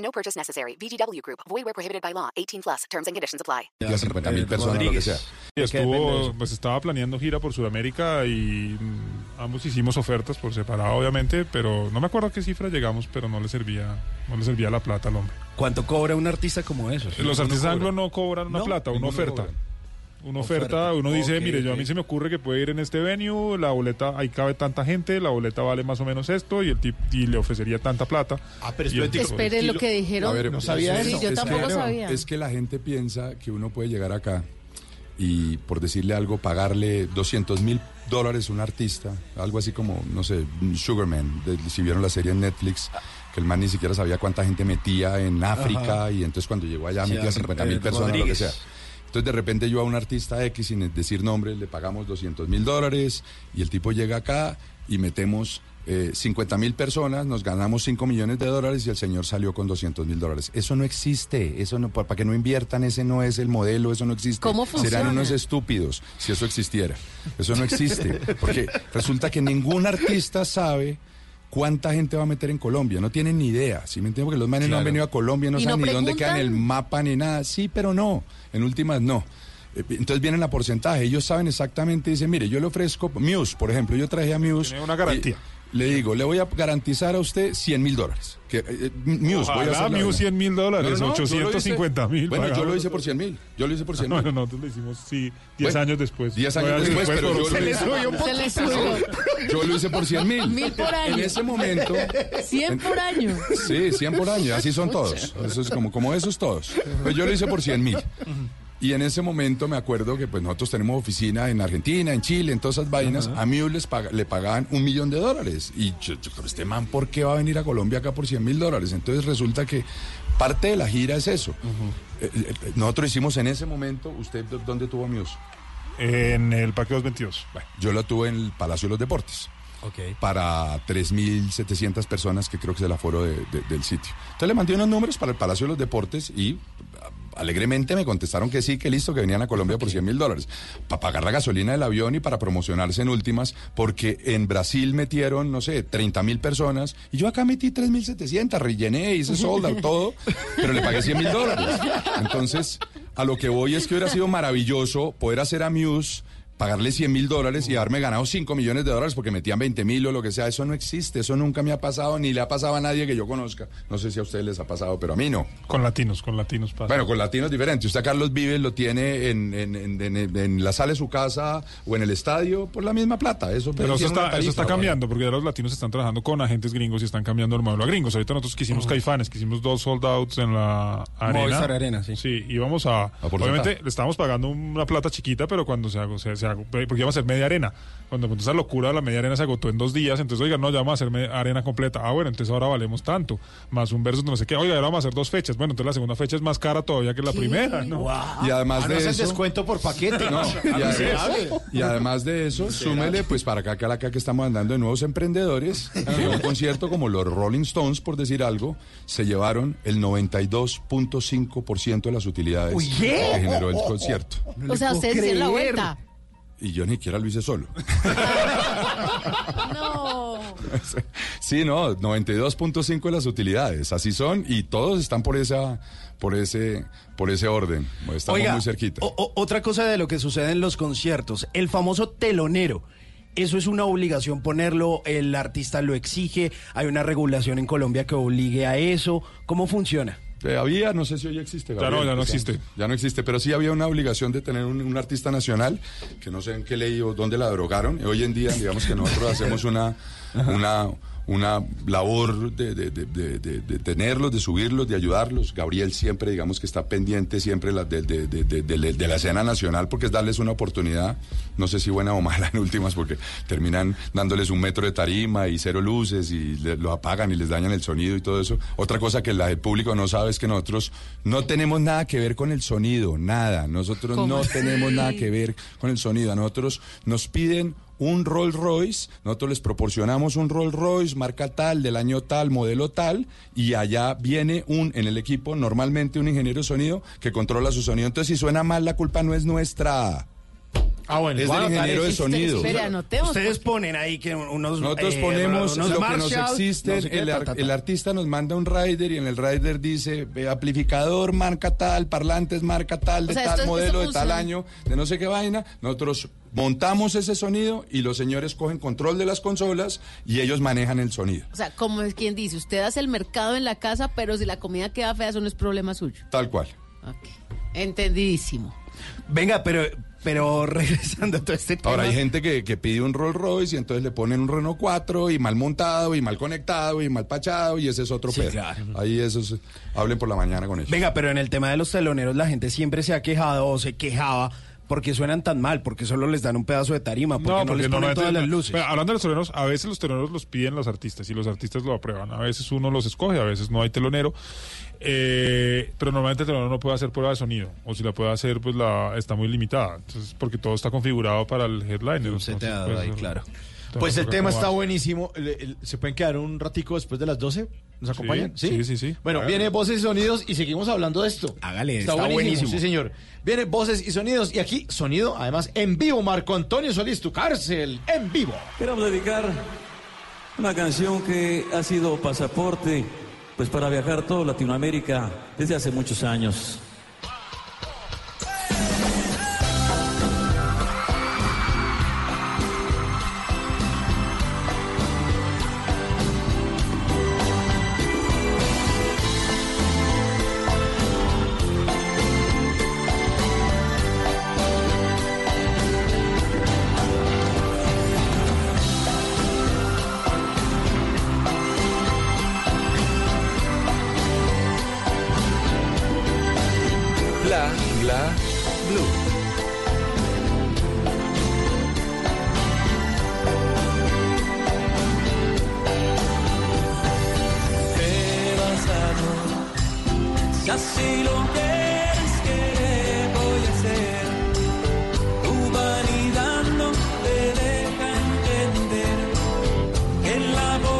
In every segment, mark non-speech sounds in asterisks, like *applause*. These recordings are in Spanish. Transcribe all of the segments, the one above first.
No purchase necessary. VGW Group. Void where prohibited by law. 18 plus. Terms and conditions apply. a 50 mil personas, lo que sea. Y estuvo, pues estaba planeando gira por Sudamérica y mm, ambos hicimos ofertas por separado, obviamente, pero no me acuerdo a qué cifra llegamos, pero no le servía, no le servía la plata al hombre. ¿Cuánto cobra un artista como esos? Los artistas anglos no cobran una No, plata, una oferta. cobra. Una oferta, Oferta. uno dice, mire, yo a mí se me ocurre que puede ir en este venue, la boleta, ahí cabe tanta gente, la boleta vale más o menos esto y el tip, y le ofrecería tanta plata. Ah, pero tipo- Espere lo que dijeron. A ver, No sabía Sí, eso. yo es tampoco que- sabía. Es que la gente piensa que uno puede llegar acá y, por decirle algo, pagarle 200 mil dólares a un artista, algo así como, no sé, Sugarman, de- si vieron la serie en Netflix, que el man ni siquiera sabía cuánta gente metía en África y entonces cuando llegó allá metía a- 50 mil personas, lo que Rodríguez. sea. Entonces de repente yo a un artista X, sin decir nombre, le pagamos 200 mil dólares y el tipo llega acá y metemos 50 mil personas, nos ganamos 5 millones de dólares y el señor salió con 200 mil dólares. Eso no existe, eso no, para que no inviertan, ese no es el modelo, eso no existe. ¿Cómo Serán funciona? unos estúpidos si eso existiera. Eso no existe, porque resulta que ningún artista sabe cuánta gente va a meter en Colombia, no tienen ni idea, ¿sí me entiendes? Porque los manes no han venido a Colombia, no ¿Y saben no ni dónde queda en el mapa ni nada, sí, pero no, en últimas no. Eh, Entonces vienen a porcentaje, ellos saben exactamente, dicen, mire, yo le ofrezco, Muse, por ejemplo, yo traje a Muse. Tiene una garantía. y Le digo, le voy a garantizar a usted 100 mil dólares. Que, eh, eh, Muse, voy a Ojalá hacer Muse vaina. 100 mil dólares, No, no, no, yo lo hice- 850 mil. Bueno, yo lo hice por 100 mil. Yo lo hice por 100 No, mil. no, nosotros lo hicimos, sí, 10 Bueno, años después. 10 años Nueve después, pero yo lo hice- Se le subió. Yo lo hice por 100 mil. Mil por año. En ese momento. 100 por año. Sí, 100 por año, así son todos. Eso es como, como esos todos. Pues yo lo hice por 100 mil. Y en ese momento me acuerdo que pues nosotros tenemos oficina en Argentina, en Chile, en todas esas vainas. A mí les le pagaban un millón de dólares. Y yo, yo, pero este man, ¿por qué va a venir a Colombia acá por 100 mil dólares? Entonces resulta que parte de la gira es eso. Eh, eh, eh, nosotros hicimos en ese momento, ¿usted dó- dónde tuvo a Muse? En el Parque 222. Bueno, yo lo tuve en el Palacio de los Deportes. Ok. para 3.700 personas, que creo que es el aforo de- de- del sitio. Entonces le mandé unos números para el Palacio de los Deportes y alegremente me contestaron que sí, que listo, que venían a Colombia por 100 mil dólares. Para pagar la gasolina del avión y para promocionarse en últimas, porque en Brasil metieron, no sé, 30 mil personas y yo acá metí 3.700, rellené, hice sold out, todo, pero le pagué 100 mil dólares. Entonces, a lo que voy es que hubiera sido maravilloso poder hacer a Muse pagarle 100 mil dólares y haberme ganado 5 millones de dólares porque metían 20 mil o lo que sea. Eso no existe, eso nunca me ha pasado, ni le ha pasado a nadie que yo conozca. No sé si a ustedes les ha pasado, pero a mí no. Con latinos, con latinos pasa. Bueno, con latinos diferente. Usted Carlos Vives lo tiene en, en, en- en- en la sala de su casa o en el estadio por la misma plata. Eso, Pero eso está, eso está cambiando, porque ya los latinos están trabajando con agentes gringos y están cambiando el modelo a gringos. Ahorita nosotros que hicimos Caifanes, que hicimos dos sold outs en la arena. Movistar Arena, sí. Sí, íbamos a... obviamente le estábamos pagando una plata chiquita, pero cuando se se, se porque íbamos a hacer media arena. Cuando empezó esa locura, la media arena se agotó en dos días, entonces, oiga, no, ya vamos a hacer arena completa. Ah, bueno, entonces ahora valemos tanto. Más un verso, no sé qué. Oiga, ahora vamos a hacer dos fechas. Bueno, entonces la segunda fecha es más cara todavía que la primera, ¿no? Y además Ah, de no es el eso... descuento por paquete. No, *laughs* y, además, y además de eso, súmele, pues para acá, acá, acá que estamos andando de nuevos emprendedores, que un concierto como los Rolling Stones, por decir algo, se llevaron el 92.5% de las utilidades que generó el concierto. o sea, ustedes la vuelta. Y yo ni siquiera lo hice solo. *laughs* No. Sí, no, 92.5 de las utilidades, así son, y todos están por esa, por ese, por ese orden. Estamos Oiga, muy cerquita. o- o- otra cosa de lo que sucede en los conciertos, el famoso telonero. Eso es una obligación ponerlo, el artista lo exige, hay una regulación en Colombia que obligue a eso. ¿Cómo funciona? Eh, había, no sé si hoy existe. Ya Gabriel, no, ya no existe. Ya no existe, pero sí había una obligación de tener un, un artista nacional, que no sé en qué ley o dónde la drogaron. Hoy en día, digamos que nosotros hacemos una, una, una labor de, de- de- de- tenerlos, de subirlos, de ayudarlos. Gabriel siempre, digamos que está pendiente siempre la- de, la escena nacional porque es darles una oportunidad, no sé si buena o mala *laughs* en últimas, porque terminan dándoles un metro de tarima y cero luces y le- lo apagan y les dañan el sonido y todo eso. Otra cosa que la- el público no sabe es que nosotros no tenemos nada que ver con el sonido, nada. Nosotros ¿Cómo no así? tenemos nada que ver con el sonido. A nosotros nos piden un Rolls Royce, nosotros les proporcionamos un Rolls Royce, marca tal, del año tal, modelo tal, y allá viene un, en el equipo, normalmente un ingeniero de sonido que controla su sonido. Entonces, si suena mal, la culpa no es nuestra. Ah, bueno. Es del ingeniero de sonido. Espera, anotemos. Ustedes ponen ahí que unos. Nosotros eh, ponemos unos lo que nos existe, no sé qué, el, ta, ar- ta, ta. el artista nos manda un rider y en el rider dice amplificador marca tal, parlantes marca tal, de O sea, tal es- modelo, de tal año, de no sé qué vaina. Nosotros montamos ese sonido y los señores cogen control de las consolas y ellos manejan el sonido. O sea, como es quien dice, usted hace el mercado en la casa, pero si la comida queda fea, eso no es problema suyo. Tal cual. Ok. Entendidísimo. Venga, pero, pero *laughs* regresando a todo este tema. Ahora hay gente que, que pide un Rolls Royce y entonces le ponen un Renault 4 y mal montado y mal conectado y mal pachado y ese es otro Sí, pedo. claro. Ahí esos hablen por la mañana con ellos. Venga, pero en el tema de los teloneros la gente siempre se ha quejado o se quejaba porque suenan tan mal, porque solo les dan un pedazo de tarima, porque no, les ponen todas las luces. Hablando de los teloneros, a veces los teloneros los piden los artistas y los artistas lo aprueban. A veces uno los escoge, a veces no hay telonero. Eh, pero normalmente el telonero no puede hacer prueba de sonido. O si la puede hacer, pues la está muy limitada. Entonces, porque todo está configurado para el headliner. Se te entonces, ha dado pues, ahí, claro. Pues el tema está buenísimo. ¿Se pueden quedar un ratico después de las 12? ¿Nos acompañan? sí, sí, sí. Bueno, viene voces y sonidos y seguimos hablando de esto. Hágale, está buenísimo. Sí, señor. Viene voces y sonidos y aquí sonido, además en vivo, Marco Antonio Solís, tu cárcel, en vivo. Queremos dedicar una canción que ha sido pasaporte pues para viajar toda Latinoamérica desde hace muchos años. En la pobreza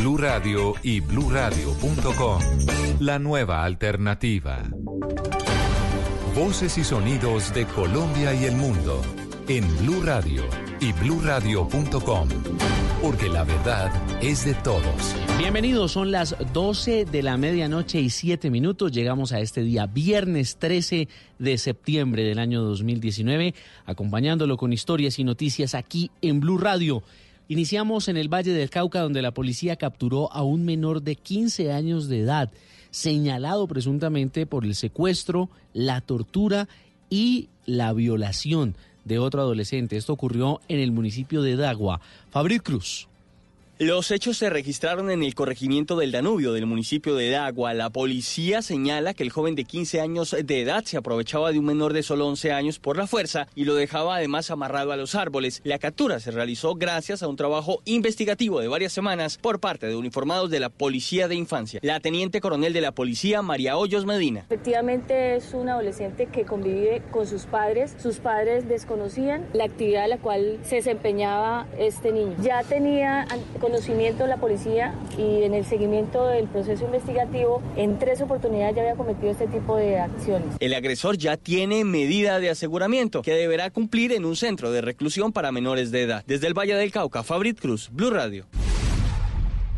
Blue Radio y bluradio.com. La nueva alternativa. Voces y sonidos de Colombia y el mundo en Blue Radio y bluradio.com, porque la verdad es de todos. Bienvenidos, son las 12 de la medianoche y 7 minutos. Llegamos a este día, viernes 13 de septiembre del año 2019, acompañándolo con historias y noticias aquí en Blue Radio. Iniciamos en el Valle del Cauca, donde la policía capturó a un menor de 15 años de edad, señalado presuntamente por el secuestro, la tortura y la violación de otro adolescente. Esto ocurrió en el municipio de Dagua. Fabric Cruz. Los hechos se registraron en el corregimiento del Danubio del municipio de Dagua. La policía señala que el joven de 15 años de edad se aprovechaba de un menor de solo 11 años por la fuerza y lo dejaba además amarrado a los árboles. La captura se realizó gracias a un trabajo investigativo de varias semanas por parte de uniformados de la Policía de Infancia. La teniente coronel de la policía, María Hoyos Medina. Efectivamente es un adolescente que convive con sus padres. Sus padres desconocían la actividad en la cual se desempeñaba este niño. Ya tenía conocimiento la policía y en el seguimiento del proceso investigativo en tres oportunidades ya había cometido este tipo de acciones. El agresor ya tiene medida de aseguramiento que deberá cumplir en un centro de reclusión para menores de edad. Desde el Valle del Cauca, Fabrit Cruz, Blue Radio.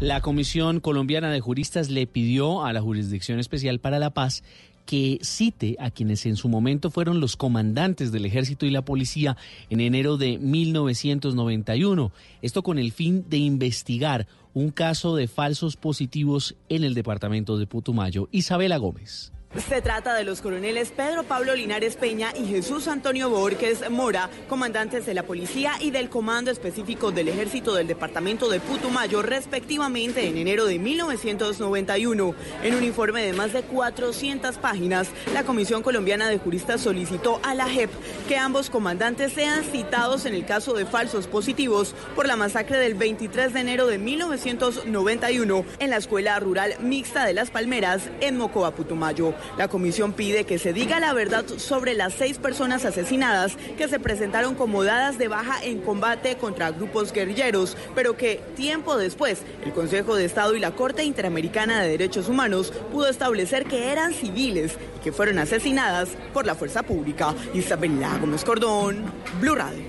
La Comisión Colombiana de Juristas le pidió a la Jurisdicción Especial para la Paz que cite a quienes en su momento fueron los comandantes del ejército y la policía en enero de 1991. Esto con el fin de investigar un caso de falsos positivos en el departamento de Putumayo. Isabela Gómez. Se trata de los coroneles Pedro Pablo Linares Peña y Jesús Antonio Borges Mora, comandantes de la policía y del Comando Específico del Ejército del Departamento de Putumayo, respectivamente en enero de 1991. En un informe de más de 400 páginas, la Comisión Colombiana de Juristas solicitó a la JEP que ambos comandantes sean citados en el caso de falsos positivos por la masacre del 23 de enero de 1991 en la Escuela Rural Mixta de Las Palmeras en Mocoa, Putumayo. La comisión pide que se diga la verdad sobre las seis personas asesinadas que se presentaron como dadas de baja en combate contra grupos guerrilleros, pero que tiempo después el Consejo de Estado y la Corte Interamericana de Derechos Humanos pudo establecer que eran civiles y que fueron asesinadas por la fuerza pública. Isabela Gómez Cordón, Blue Radio.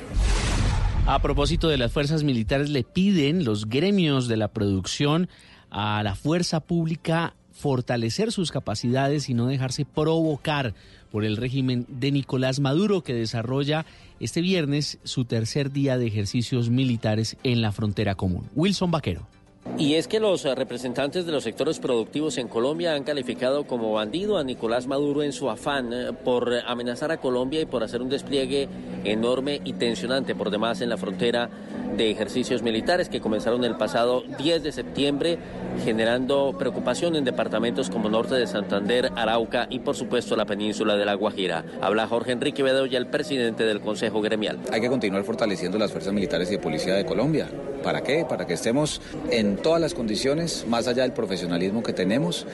A propósito de las fuerzas militares, le piden los gremios de la producción a la fuerza pública fortalecer sus capacidades y no dejarse provocar por el régimen de Nicolás Maduro que desarrolla este viernes su tercer día de ejercicios militares en la frontera común. Wilson Vaquero. Y es que los representantes de los sectores productivos en Colombia han calificado como bandido a Nicolás Maduro en su afán eh, por amenazar a Colombia y por hacer un despliegue enorme y tensionante por demás en la frontera de ejercicios militares que comenzaron el pasado 10 de septiembre, generando preocupación en departamentos como Norte de Santander, Arauca y por supuesto la península de La Guajira. Habla Jorge Enrique Bedoya, el presidente del Consejo Gremial. Hay que continuar fortaleciendo las fuerzas militares y de policía de Colombia. ¿Para qué? Para que estemos en todas las condiciones, más allá del profesionalismo que tenemos,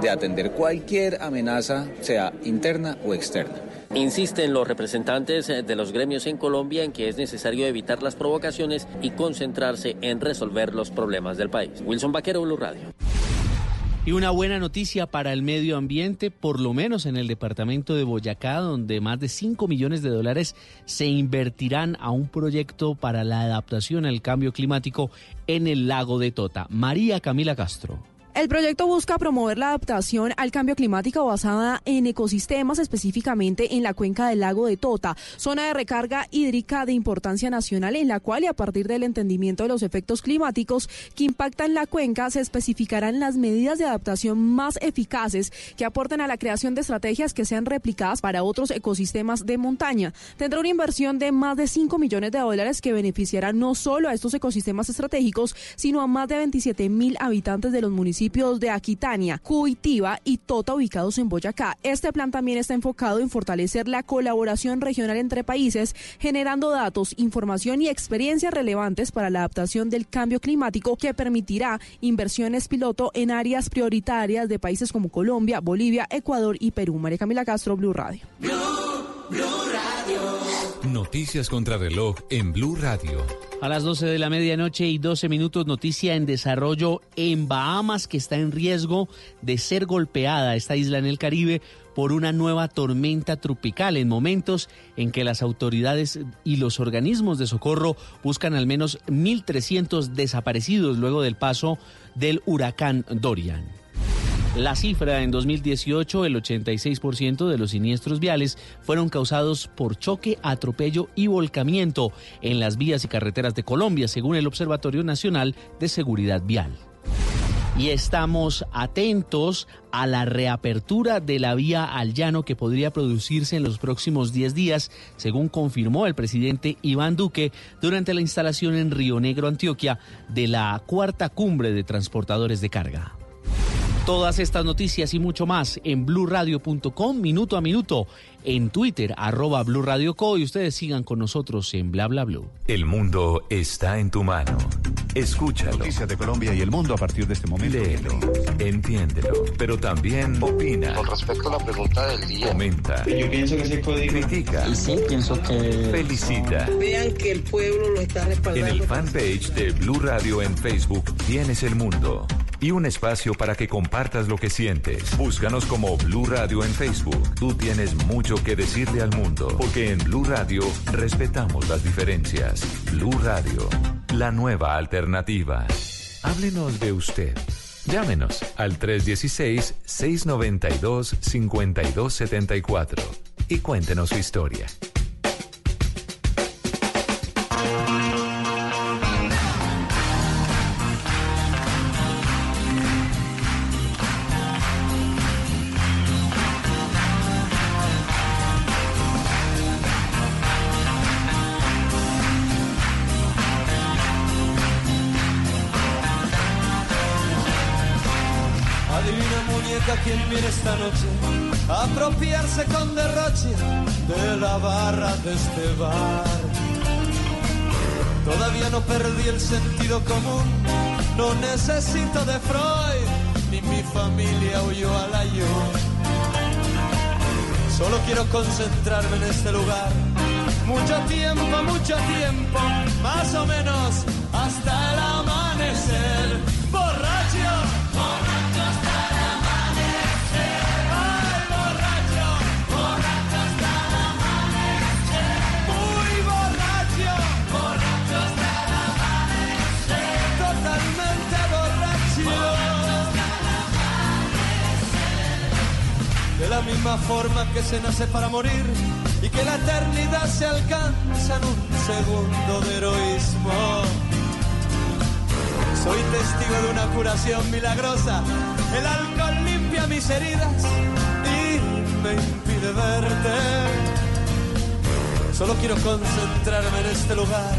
de atender cualquier amenaza, sea interna o externa. Insisten los representantes de los gremios en Colombia en que es necesario evitar las provocaciones y concentrarse en resolver los problemas del país. Wilson Vaquero, Blue Radio. Y una buena noticia para el medio ambiente, por lo menos en el departamento de Boyacá, donde más de 5 millones de dólares se invertirán a un proyecto para la adaptación al cambio climático en el lago de Tota. María Camila Castro. El proyecto busca promover la adaptación al cambio climático basada en ecosistemas, específicamente en la cuenca del lago de Tota, zona de recarga hídrica de importancia nacional en la cual y a partir del entendimiento de los efectos climáticos que impactan la cuenca se especificarán las medidas de adaptación más eficaces que aporten a la creación de estrategias que sean replicadas para otros ecosistemas de montaña. Tendrá una inversión de más de 5 millones de dólares que beneficiará no solo a estos ecosistemas estratégicos, sino a más de 27 mil habitantes de los municipios de Aquitania, Cuitiva y Tota ubicados en Boyacá. Este plan también está enfocado en fortalecer la colaboración regional entre países, generando datos, información y experiencias relevantes para la adaptación del cambio climático que permitirá inversiones piloto en áreas prioritarias de países como Colombia, Bolivia, Ecuador y Perú. María Camila Castro, Blue Radio. Noticias contra reloj en Blue Radio. A las 12 de la medianoche y 12 minutos, noticia en desarrollo en Bahamas que está en riesgo de ser golpeada esta isla en el Caribe por una nueva tormenta tropical en momentos en que las autoridades y los organismos de socorro buscan al menos 1.300 desaparecidos luego del paso del huracán Dorian. La cifra en 2018, el 86% de los siniestros viales fueron causados por choque, atropello y volcamiento en las vías y carreteras de Colombia, según el Observatorio Nacional de Seguridad Vial. Y estamos atentos a la reapertura de la vía al llano que podría producirse en los próximos 10 días, según confirmó el presidente Iván Duque durante la instalación en Río Negro, Antioquia, de la cuarta cumbre de transportadores de carga. Todas estas noticias y mucho más en blurradio.com minuto a minuto, en Twitter arroba blurradioco y ustedes sigan con nosotros en bla bla blue. El mundo está en tu mano. Escúchalo. Noticias de Colombia y el mundo a partir de este momento. Léelo, entiéndelo, pero también opina. Con respecto a la pregunta del día. Comenta. Yo pienso que ese código. Critica. Y sí, pienso que. Felicita. Vean que el pueblo lo está respaldando. En el fanpage de Blue Radio en Facebook tienes el mundo y un espacio para que compartas lo que sientes. Búscanos como Blue Radio en Facebook. Tú tienes mucho que decirle al mundo, porque en Blue Radio respetamos las diferencias. Blue Radio, la nueva alternativa. Háblenos de usted. Llámenos al 316-692-5274 y cuéntenos su historia. Sentido común, no necesito de Freud, ni mi familia huyó al ayuno. Solo quiero concentrarme en este lugar. Mucho tiempo, mucho tiempo, más o menos hasta el misma forma que se nace para morir y que la eternidad se alcanza en un segundo de heroísmo. Soy testigo de una curación milagrosa. El alcohol limpia mis heridas y me impide verte. Solo quiero concentrarme en este lugar.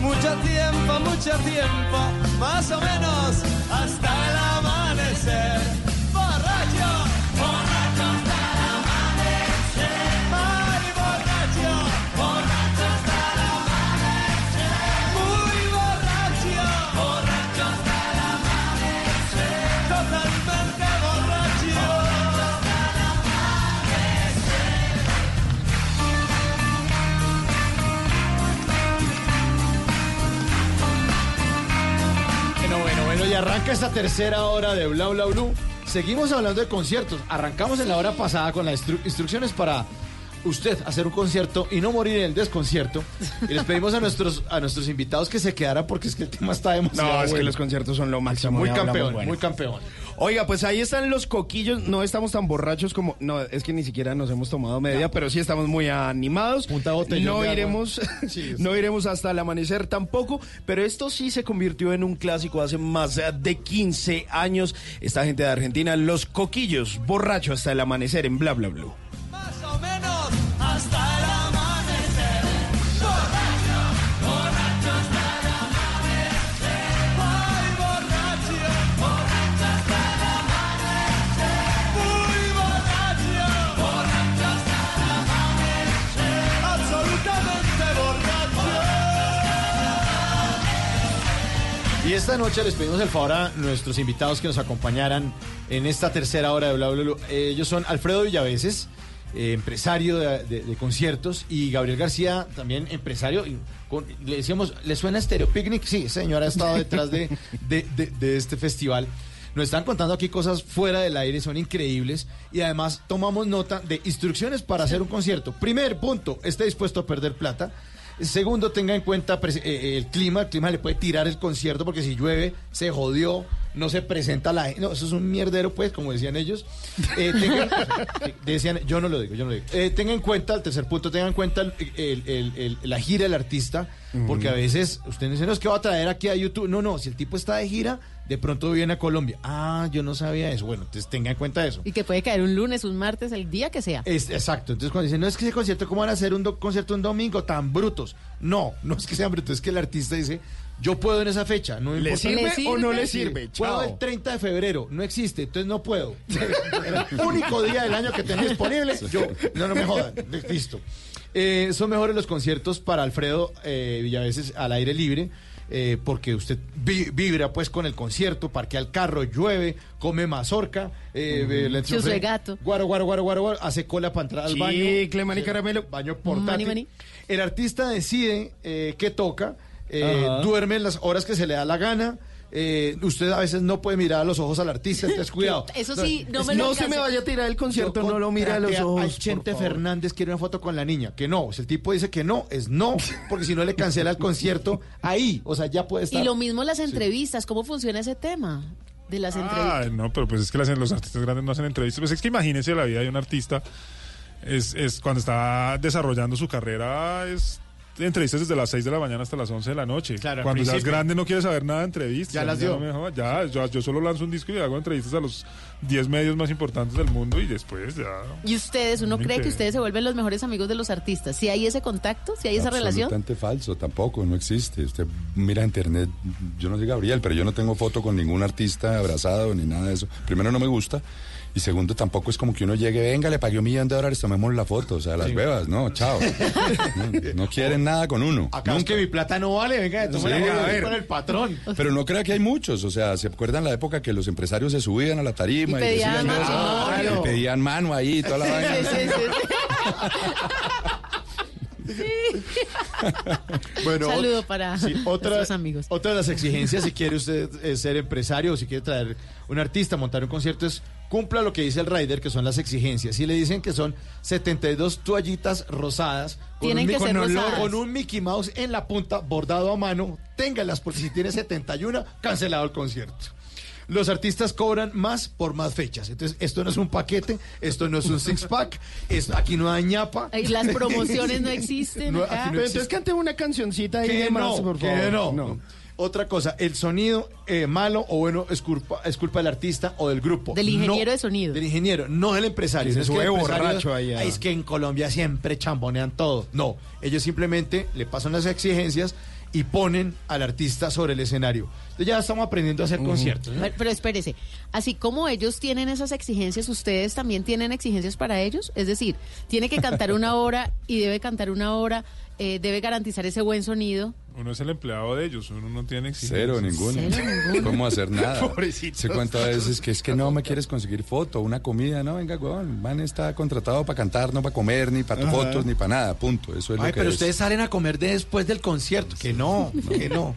Mucho tiempo, mucho tiempo, más o menos hasta arranca esta tercera hora de Bla Bla Blue. Seguimos hablando de conciertos. Arrancamos en la hora pasada con las instru- instrucciones para usted hacer un concierto y no morir en el desconcierto. Y les pedimos a nuestros, a nuestros invitados que se quedaran porque es que el tema está demasiado No, es que bueno. los conciertos son lo máximo. Muy campeón, bueno. muy campeón. Oiga, pues ahí están los coquillos. No estamos tan borrachos como. No, es que ni siquiera nos hemos tomado media, pero sí estamos muy animados. botellón no iremos, Sí, *laughs* no iremos hasta el amanecer tampoco, pero esto sí se convirtió en un clásico hace más de 15 años. Esta gente de Argentina, los coquillos, borracho hasta el amanecer en bla bla blue. Más o menos hasta el esta noche les pedimos el favor a nuestros invitados que nos acompañaran en esta tercera hora de Bla. Eh, ellos son Alfredo Villaveses, eh, empresario de, conciertos, y Gabriel García, también empresario. le decíamos, ¿le suena Stereo Picnic? Sí, ese señor ha estado detrás de, de- de- de este festival. Nos están contando aquí cosas fuera del aire, son increíbles. Y además tomamos nota de instrucciones para hacer un concierto. Primer punto, esté dispuesto a perder plata. Segundo, tenga en cuenta eh, eh, el clima. El clima le puede tirar el concierto porque si llueve, se jodió. no se presenta la No, eso es un mierdero, pues, como decían ellos. Eh, tengan- *laughs* decían, yo no lo digo, yo no lo digo. Eh, tengan en cuenta, el tercer punto, tengan en cuenta el- el- el- el- la gira del artista, porque a veces usted dice, no, es que va a traer aquí a YouTube. No, no, si el tipo está de gira, de pronto viene a Colombia. Ah, yo no sabía eso. Bueno, entonces tengan en cuenta eso. Y que puede caer un lunes, un martes, el día que sea. Es, exacto. Entonces, cuando dicen, no es que ese concierto, ¿cómo van a hacer un do- concierto un domingo tan brutos? No, no es que sean brutos, es que el artista dice, yo puedo en esa fecha. No ¿Le importa. sirve o no le sirve? Puedo Chao. el 30 de febrero, no existe, entonces no puedo. el único día del año que tengo disponible, yo, no, no me jodan, listo. Eh, son mejores los conciertos para Alfredo eh, Villaveses al aire libre. Eh, porque usted vi- vibra pues con el concierto, parquea el carro, llueve, come mazorca, eh, Chusue ofrece- gato. Guaro, guaro, guaro, guaro, guaro, hace cola para entrar al baño. Chicle, mani, caramelo. Baño portátil. Mani, mani. El artista decide eh, qué toca, eh, duerme en las horas que se le da la gana. Eh, usted a veces no puede mirar a los ojos al artista, entonces *laughs* cuidado. Eso sí, no me lo No se me vaya a tirar el concierto, no lo mire a los ojos. Al Chente. Fernández quiere una foto con la niña, que no. Si el tipo dice que no, es no, porque si no le cancela el concierto ahí. O sea, ya puede estar. Y lo mismo las entrevistas, ¿cómo funciona ese tema? De las entrevistas. Ay, no, pero pues es que las- los artistas grandes no hacen entrevistas. Pues es que imagínense la vida de un artista. Es, es cuando está desarrollando su carrera, es entrevistas desde las 6 de la mañana hasta las 11 de la noche. Claro, cuando ya es principio. grande no quiere saber nada de entrevistas. Ya las dio. no ya, yo, yo solo lanzo un disco y hago entrevistas a los 10 medios más importantes del mundo y después ya. Y ustedes, ¿uno cree que ustedes se vuelven los mejores amigos de los artistas? ¿Si hay ese contacto? ¿Si hay esa relación? Absolutamente falso, tampoco, no existe. Usted mira internet, yo no soy Gabriel, pero yo no tengo foto con ningún artista abrazado ni nada de eso. Primero no me gusta. Y segundo, tampoco es como que uno llegue, venga, le pagué un millón de dólares, tomemos la foto. O sea, las bebas, no, chao. No, no quieren nada con uno. Acá nunca. que mi plata no vale, venga, tome Sí, la a ver. con el patrón. Pero no crea que hay muchos, o sea, ¿se acuerdan la época que los empresarios se subían a la tarima Y pedían decían matrimonio. Y pedían mano ahí, toda la Sí, vaina? sí, sí, sí. *laughs* Bueno, Saludo para sí, otra, nuestros amigos. Otra de las exigencias, si quiere usted eh, ser empresario o si quiere traer un artista, montar un concierto, es cumpla lo que dice el rider, que son las exigencias. Si le dicen que son 72 toallitas rosadas con, Tienen un, que con ser olor- rosadas. con un Mickey Mouse en la punta, bordado a mano, téngalas, porque si tiene 71, cancelado el concierto. Los artistas cobran más por más fechas. Entonces, esto no es un paquete, esto no es un six-pack, esto- aquí no hay ñapa. Las promociones no *laughs* existen No, acá. Pero entonces cante una cancioncita ahí de más, no, por que favor. no. Otra cosa, el sonido eh, malo o bueno es culpa, es culpa del artista o del grupo. Del ingeniero No, de sonido. Del ingeniero, no del empresario. Se es que el sube borracho ahí es que en Colombia siempre chambonean todo. No, ellos simplemente le pasan las exigencias y ponen al artista sobre el escenario. Entonces ya estamos aprendiendo a hacer conciertos. ¿no? Pero, pero espérese, así como ellos tienen esas exigencias, ¿ustedes también tienen exigencias para ellos? Es decir, tiene que cantar una hora y debe cantar una hora, eh, debe garantizar ese buen sonido. Uno es el empleado de ellos, uno no tiene exigencias. Cero, ninguno. Cero, ninguno. ¿Cómo hacer nada? *laughs* Pobrecitos. Se cuenta a veces que es que no me quieres conseguir foto, una comida. No, venga, weón, man está contratado para cantar, no para comer, ni para fotos, ni para nada. Punto. Eso es Ay, lo que pero es. ustedes salen a comer después del concierto. Que no, que no.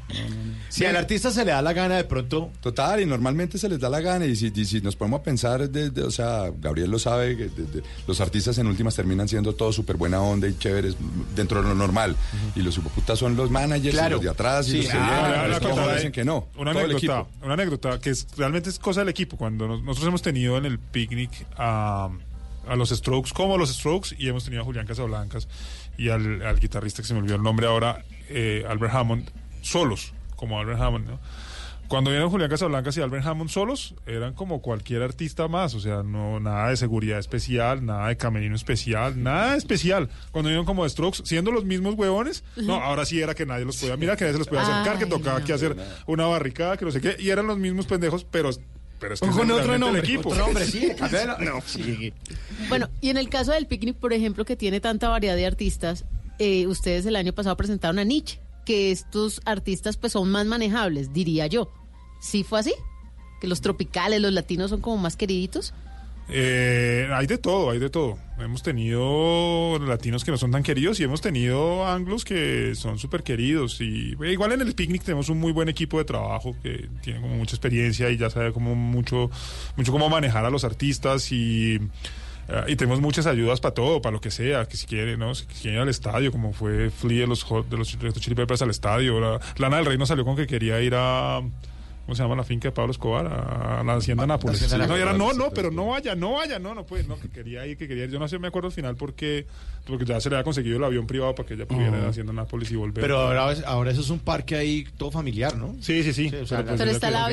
Si al artista se le da la gana de pronto. Total, y normalmente se les da la gana. Y si, y si nos ponemos a pensar, de- de- o sea, Gabriel lo sabe, que de- de- los artistas en últimas terminan siendo todos súper buena onda y chéveres dentro de lo normal. Y los hipoputas son los managers, Claro. y los de atrás y Sí, los que ah, llegan, dicen que no. Una anécdota, una anécdota que es, realmente es cosa del equipo. Cuando nos- nosotros hemos tenido en el picnic a, a los Strokes, como los Strokes, y hemos tenido a Julián Casablancas y al, al guitarrista que se me olvidó el nombre ahora, eh, Albert Hammond, solos, como Albert Hammond, ¿no? Cuando vieron Julián Casablancas y Albert Hammond solos, eran como cualquier artista más, o sea, no nada de seguridad especial, nada de camerino especial, nada especial. Cuando vieron como The Strokes, siendo los mismos huevones, no, ahora sí era que nadie los podía mirar, que nadie se los podía acercar, que tocaba no. que hacer una barricada, que no sé qué, y eran los mismos pendejos, pero, pero es que con otro nombre, el equipo. Otro hombre, sí. *laughs* No, sí. Bueno, y en el caso del picnic, por ejemplo, que tiene tanta variedad de artistas, eh, ustedes el año pasado presentaron a Nietzsche, que estos artistas pues son más manejables, diría yo. ¿Sí fue así? Que los tropicales, los latinos son como más queriditos. Eh, hay de todo, hay de todo. Hemos tenido latinos que no son tan queridos y hemos tenido anglos que son súper queridos. Y eh, igual en el picnic tenemos un muy buen equipo de trabajo que tiene como mucha experiencia y ya sabe como mucho, mucho cómo manejar a los artistas y, y tenemos muchas ayudas para todo, para lo que sea, que si quiere, ¿no? Si quieren ir al estadio, como fue Flea de los, de los Hot Chili Peppers al estadio. La, Lana del Rey nos salió con que quería ir a ¿cómo se llama la finca de Pablo Escobar? A, la Hacienda Nápoles. Hacienda no, era, no, no, pero no vaya, no vaya, no, no puede, no, que quería ir, que quería ir. Yo no sé, me acuerdo al final porque, porque ya se le había conseguido el avión privado para que ella pudiera ir a Hacienda Nápoles y volver. Pero ahora, ahora eso es un parque ahí todo familiar, ¿no? Sí, sí, sí. o sea, Pero, Pero está, la.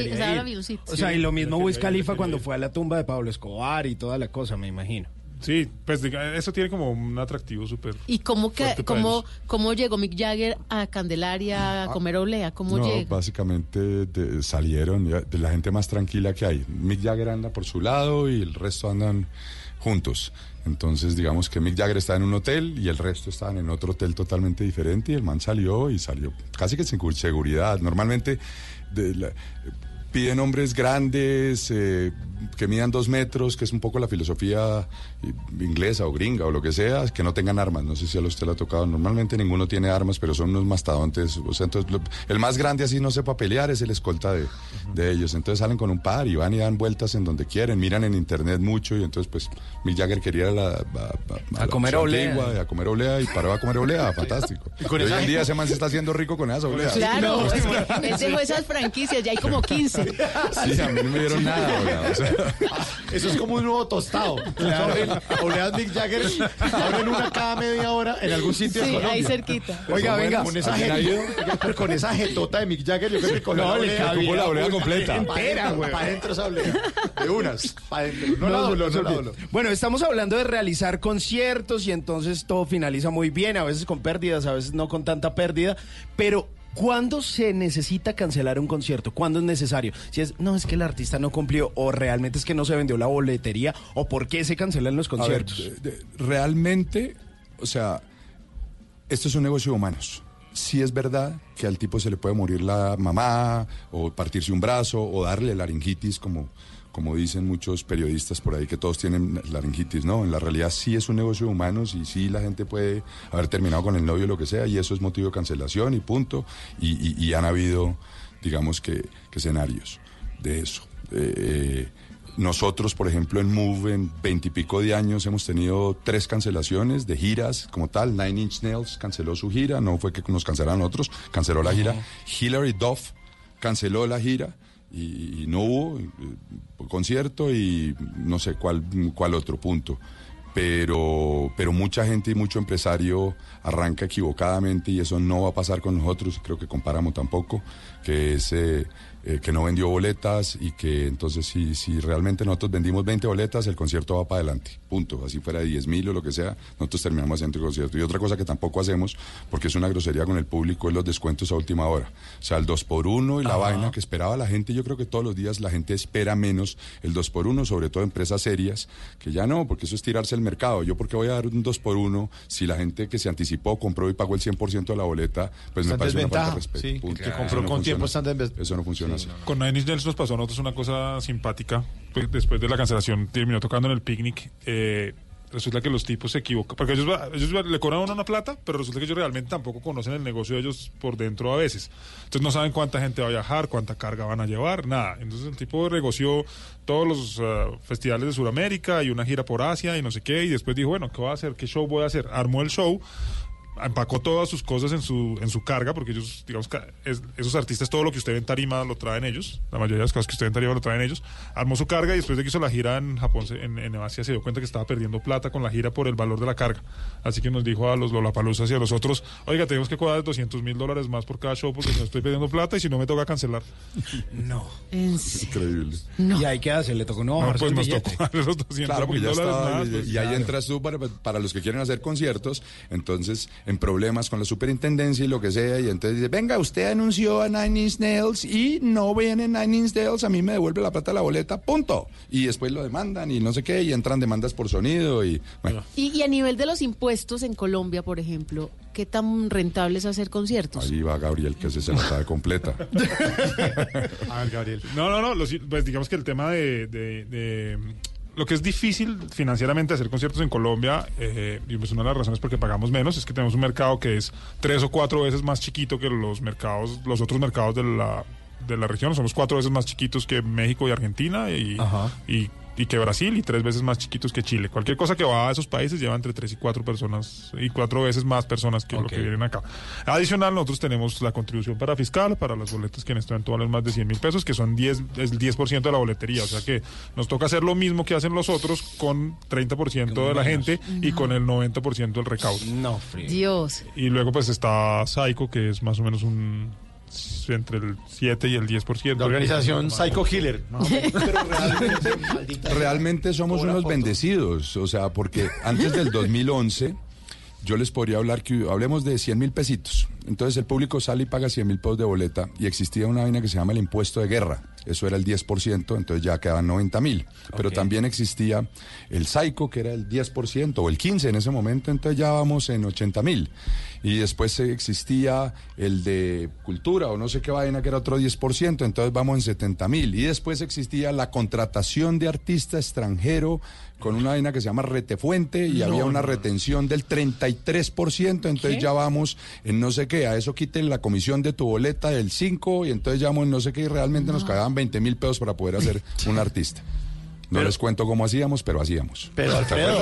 O sea, y lo mismo Wiz Khalifa cuando fue a la tumba de Pablo Escobar y toda la cosa, me imagino. Sí, pues diga, eso tiene como un atractivo súper. ¿Y cómo, que, cómo, cómo llegó Mick Jagger a Candelaria a comer olea? ¿Cómo No, llega? básicamente de- salieron de la gente más tranquila que hay. Mick Jagger anda por su lado y el resto andan juntos. Entonces, digamos que Mick Jagger está en un hotel y el resto estaban en otro hotel totalmente diferente y el man salió y salió casi que sin seguridad. Normalmente de la- piden hombres grandes, eh, que midan dos metros, que es un poco la filosofía inglesa o gringa o lo que sea, que no tengan armas. No sé si a usted le ha tocado. Normalmente ninguno tiene armas, pero son unos mastodontes. O sea, entonces, lo- el más grande así no sepa pelear es el escolta de, de ellos. Entonces salen con un par y van y dan vueltas en donde quieren, miran en internet mucho y entonces pues Mick Jagger quería ir a, la, a, A la comer olea. antigua, a comer olea y paró a comer olea, *laughs* fantástico. Y con hoy en día ese man se está haciendo rico con esas oleas. Claro, No, es que él dejó esas franquicias, ya hay como 15. *laughs* Sí, a mí no me dieron nada, olea, o sea. Eso es como un nuevo tostado. Abren, oleas Mick Jagger, abren una cada media hora en algún sitio de Sí, Colombia. ahí cerquita. Oiga, venga, con esa, ¿Alguien ha je- ido? pero con esa jetota de Mick Jagger, yo creo que con No, la le cabía la una completa. entera, güey. Para adentro esa olea. De unas, para adentro. No, la No, dobló, no la no, dobló. Bueno, estamos hablando de realizar conciertos y entonces todo finaliza muy bien, a veces con pérdidas, a veces no con tanta pérdida, pero ¿cuándo se necesita cancelar un concierto? ¿Cuándo es necesario? Si es, no, es que el artista no cumplió o realmente es que no se vendió la boletería o por qué se cancelan los ver, conciertos. de- de- realmente, o sea, esto es un negocio de humanos. Sí es verdad que al tipo se le puede morir la mamá, o partirse un brazo, o darle laringitis, como, como dicen muchos periodistas por ahí, que todos tienen laringitis, ¿no? En la realidad sí es un negocio de humanos y sí la gente puede haber terminado con el novio o lo que sea, y eso es motivo de cancelación y punto. Y, y- y han habido, digamos que, que escenarios de eso. Eh, nosotros, por ejemplo, en Move, en veintipico de años, hemos tenido tres cancelaciones de giras como tal. Nine Inch Nails canceló su gira, no fue que nos cancelaran otros, canceló la gira. Hillary Duff canceló la gira y, y no hubo eh, concierto y no sé cuál, cuál otro punto. Pero, pero mucha gente y mucho empresario arranca equivocadamente y eso no va a pasar con nosotros, creo que comparamos tampoco, que es eh, eh, que no vendió boletas y que entonces si, si realmente nosotros vendimos 20 boletas, el concierto va para adelante, punto, así fuera de 10 mil o lo que sea, nosotros terminamos haciendo el concierto. Y otra cosa que tampoco hacemos, porque es una grosería con el público, es los descuentos a última hora. O sea, el 2 por 1 y la vaina que esperaba la gente, yo creo que todos los días la gente espera menos el 2 por 1 sobre todo empresas serias, que ya no, porque eso es tirarse el mercado. Yo, ¿por qué voy a dar un 2 por 1 si la gente que se anticipó, compró y pagó el 100% de la boleta, pues me parece una falta de respeto. sí, punto. que compró no con tiempo funciona. Eso no funciona así. Con Nine Inch Nails nos pasó a nosotros una cosa simpática. Pues después de la cancelación terminó tocando en el picnic. eh, resulta que los tipos se equivocan. Porque ellos, ellos le cobran a uno una plata, pero resulta que ellos realmente tampoco conocen el negocio de ellos por dentro a veces. Entonces no saben cuánta gente va a viajar, cuánta carga van a llevar, nada. Entonces el tipo negoció todos los ah, festivales de Sudamérica y una gira por Asia y no sé qué. Y después dijo, bueno, ¿qué voy a hacer? ¿Qué show voy a hacer? Armó el show empacó todas sus cosas en su en su carga porque ellos digamos que es- esos artistas todo lo que usted ve en tarima lo traen ellos la mayoría de las cosas que usted ve en tarima lo traen ellos armó su carga y después de que hizo la gira en Japón se- en, en Asia se dio cuenta que estaba perdiendo plata con la gira por el valor de la carga así que nos dijo a los Lollapaloozas y a los otros oiga tenemos que cobrar 200 mil dólares más por cada show porque si no estoy perdiendo plata y si no me toca cancelar *laughs* No. Increíble. Y ahí qué hace, le tocó no, No, pues nos billete. tocó darle *laughs* los 200 Claro, porque mil ya dólares estaba, más y, pues, y ahí claro. entras tú para, para los que quieren hacer conciertos, entonces en problemas con la superintendencia y lo que sea, y entonces dice, venga, usted anunció a Nine Inch Nails y no viene Nine Inch Nails, a mí me devuelve la plata de la boleta, punto. Y después lo demandan y no sé qué, y entran demandas por sonido y bueno. Y, y a nivel de los impuestos en Colombia, por ejemplo, ¿qué tan rentable es hacer conciertos? Ahí va Gabriel que se, se la sabe completa. *laughs* A ver, Gabriel. No, no, no. los- pues digamos que el tema de, de- de, lo que es difícil financieramente hacer conciertos en Colombia, eh, y pues una de las razones por que pagamos menos es que tenemos un mercado que es tres o cuatro veces más chiquito que los mercados, los otros mercados de la, de la región. Somos cuatro veces más chiquitos que México y Argentina y, y y que Brasil y tres veces más chiquitos que Chile. Cualquier cosa que va a esos países lleva entre tres y cuatro personas y cuatro veces más personas que lo que vienen acá. Adicional, nosotros tenemos la contribución para fiscal, para las boletas que en este momento valen más de 100 mil pesos, que son 10, es el 10% de la boletería. O sea que nos toca hacer lo mismo que hacen los otros con 30% de la gente y con el 90% del recaudo. No, Dios. Y luego pues está Psycho, que es más o menos un entre el 7 y el 10%. La organización Psycho Killer. *laughs* Realmente somos unos bendecidos, o sea, porque antes del 2011 yo les podría hablar que hablemos de 100 mil pesitos. Entonces el público sale y paga 100 mil pesos de boleta y existía una vaina que se llama el impuesto de guerra. Eso era el 10%, entonces ya quedaban 90 mil. Pero también existía el SAICO, que era el 10% o el 15% en ese momento, entonces ya vamos en 80 mil. Y después existía el de cultura o no sé qué vaina, que era otro 10%, entonces vamos en 70 mil. Y después existía la contratación de artista extranjero con una vaina que se llama retefuente y No, había una retención del 33%, entonces ¿Qué? ya vamos en no sé qué, a eso quiten la comisión de tu boleta del 5 y entonces ya vamos en no sé qué y realmente nos cagaban 20 mil pesos para poder hacer *laughs* un artista. No les cuento cómo hacíamos, pero hacíamos. Pero *laughs* Alfredo.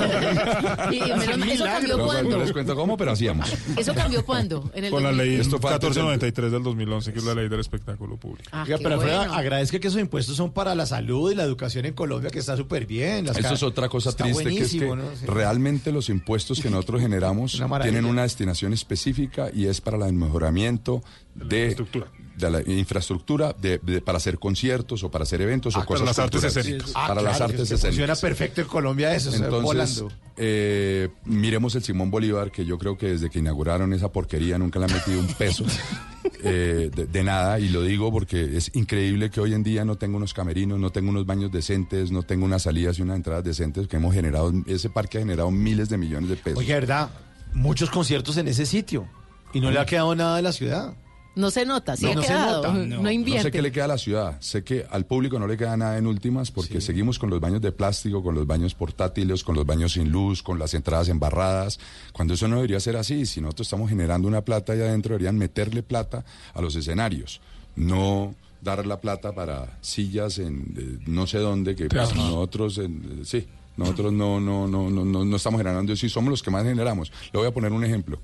Y, y menos- ¿Eso cambió No, cuándo? no les cuento cómo, pero hacíamos. ¿Eso cambió cuándo? En el Con la 2000. ley Esto fue antes del- 1493 del 2011, que es la ley del espectáculo público. Ah, Oiga, pero Alfredo, bueno. agradezca que esos impuestos son para la salud y la educación en Colombia, que está súper bien. Las Eso es otra cosa triste, que es que. Sí. realmente los impuestos que nosotros generamos *laughs* Una tienen una destinación específica y es para el mejoramiento de, de la infraestructura de- de- para hacer conciertos o para hacer eventos Ah, o para cosas las artes escénicas. Ah, para las artes que Funciona escénicas. perfecto en Colombia eso, Entonces, volando. eh, miremos el Simón Bolívar, que yo creo que desde que inauguraron esa porquería nunca le han metido un peso *laughs* eh, de, de nada, y lo digo porque es increíble que hoy en día no tengo unos camerinos, no tengo unos baños decentes, no tengo unas salidas y unas entradas decentes, que hemos generado, ese parque ha generado miles de millones de pesos. Oye, ¿verdad? Muchos conciertos en ese sitio. Y no le ha quedado nada de la ciudad. No se nota, sí No, ha no se quedado. nota, No, No invierte. sé qué le queda a la ciudad, sé que al público no le queda nada en últimas porque seguimos con los baños de plástico, con los baños portátiles, con los baños sin luz, con las entradas embarradas, cuando eso no debería ser así, si nosotros estamos generando una plata allá adentro deberían meterle plata a los escenarios, no dar la plata para sillas en eh, no sé dónde que pues, nosotros en- eh, sí, nosotros no no no no no no estamos generando eso y somos los que más generamos. Le voy a poner un ejemplo.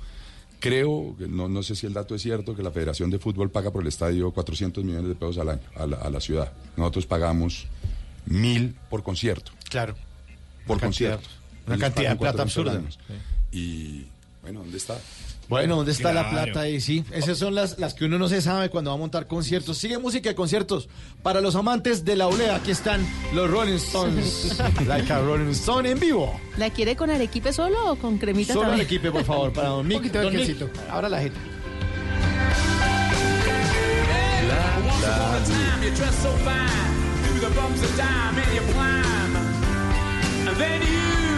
Creo, no, no sé si el dato es cierto, que la Federación de Fútbol paga por el estadio 400 millones de pesos al año a la, a la ciudad. Nosotros pagamos mil por concierto. Claro. Por Una cantidad- concierto. una Ellos cantidad de plata 400 absurda. Y bueno, ¿dónde está? Bueno, ¿dónde está la plata ahí? Sí, esas son las, las que uno no se sabe cuando va a montar conciertos. Sigue música de conciertos. Para los amantes de la olea, aquí están los Rolling Stones. *laughs* like a Rolling Stone en vivo. ¿La quiere con arequipe solo o con cremita Solo el también? equipo, por favor, para Don Mick. poquito de Mick, quesito. abra la gente. Once upon a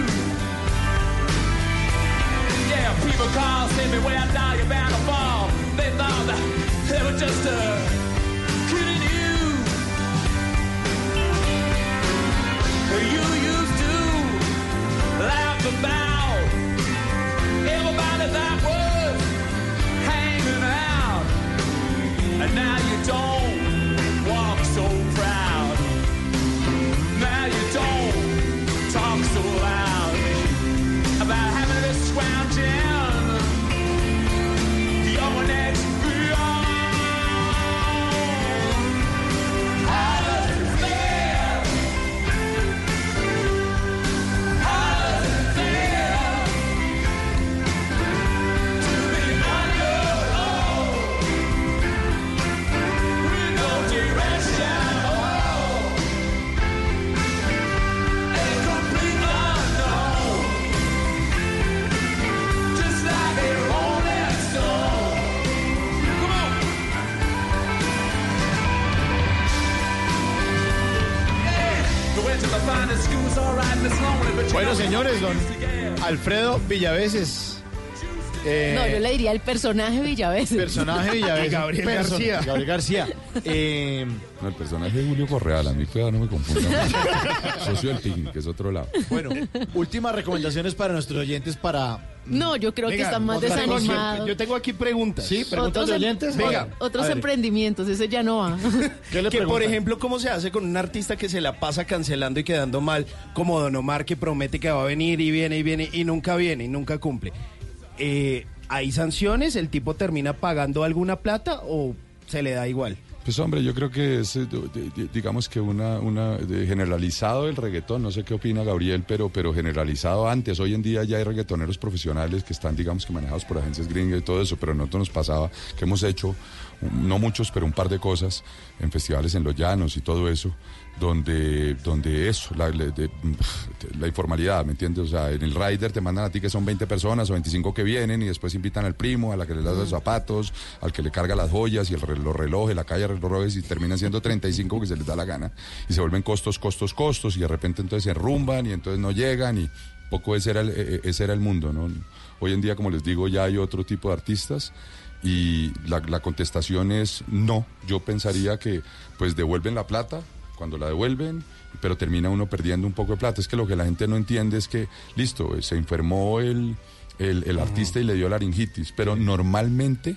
people call, say me where down, you're bound to fall. They thought that they were just uh, kidding you. You used to laugh about everybody that was hanging out. And now you don't Villaveses. Eh, No, yo le diría el personaje Villaveses. Personaje *laughs* Villaveses. Gabriel Person- García. Gabriel García. *laughs* Eh, No, el personaje de Julio Correal, a mí cuidado, no me confunda. *laughs* Socio del picnic, que es otro lado. bueno, últimas recomendaciones para nuestros oyentes para No, yo creo que están más desanimados. Yo tengo aquí preguntas. Sí, preguntas de em- oyentes. Venga, Otros ver. emprendimientos, ese ya no va. *laughs* ¿Qué le que por ejemplo, ¿cómo se hace con un artista que se la pasa cancelando y quedando mal, como Don Omar, que promete que va a venir y viene y viene y nunca viene y nunca cumple? Eh, ¿Hay sanciones? ¿El tipo termina pagando alguna plata o se le da igual? Pues hombre, yo creo que es, eh, digamos que una, una generalizado el reggaetón, no sé qué opina Gabriel, pero, pero generalizado antes, hoy en día ya hay reggaetoneros profesionales que están, digamos que manejados por agencias gringas y todo eso, pero nosotros nos pasaba que hemos hecho, no muchos, pero un par de cosas en festivales en Los Llanos y todo eso, donde, donde eso, la, la- de- la informalidad, ¿me entiendes? O sea, en el rider te mandan a ti que son 20 personas o 25 que vienen y después invitan al primo, a la que le da los zapatos, al que le carga las joyas y el, los relojes, la calle de relojes y terminan siendo 35 que se les da la gana y se vuelven costos, costos, costos y de repente entonces se enrumban y entonces no llegan y poco ese era el, eh, eh, ese era el mundo, ¿no? Hoy en día, como les digo, ya hay otro tipo de artistas y la, la contestación es no. Yo pensaría que pues devuelven la plata cuando la devuelven, pero termina uno perdiendo un poco de plata. Es que lo que la gente no entiende es que, listo, eh, se enfermó el, el, el artista y le dio laringitis, pero normalmente...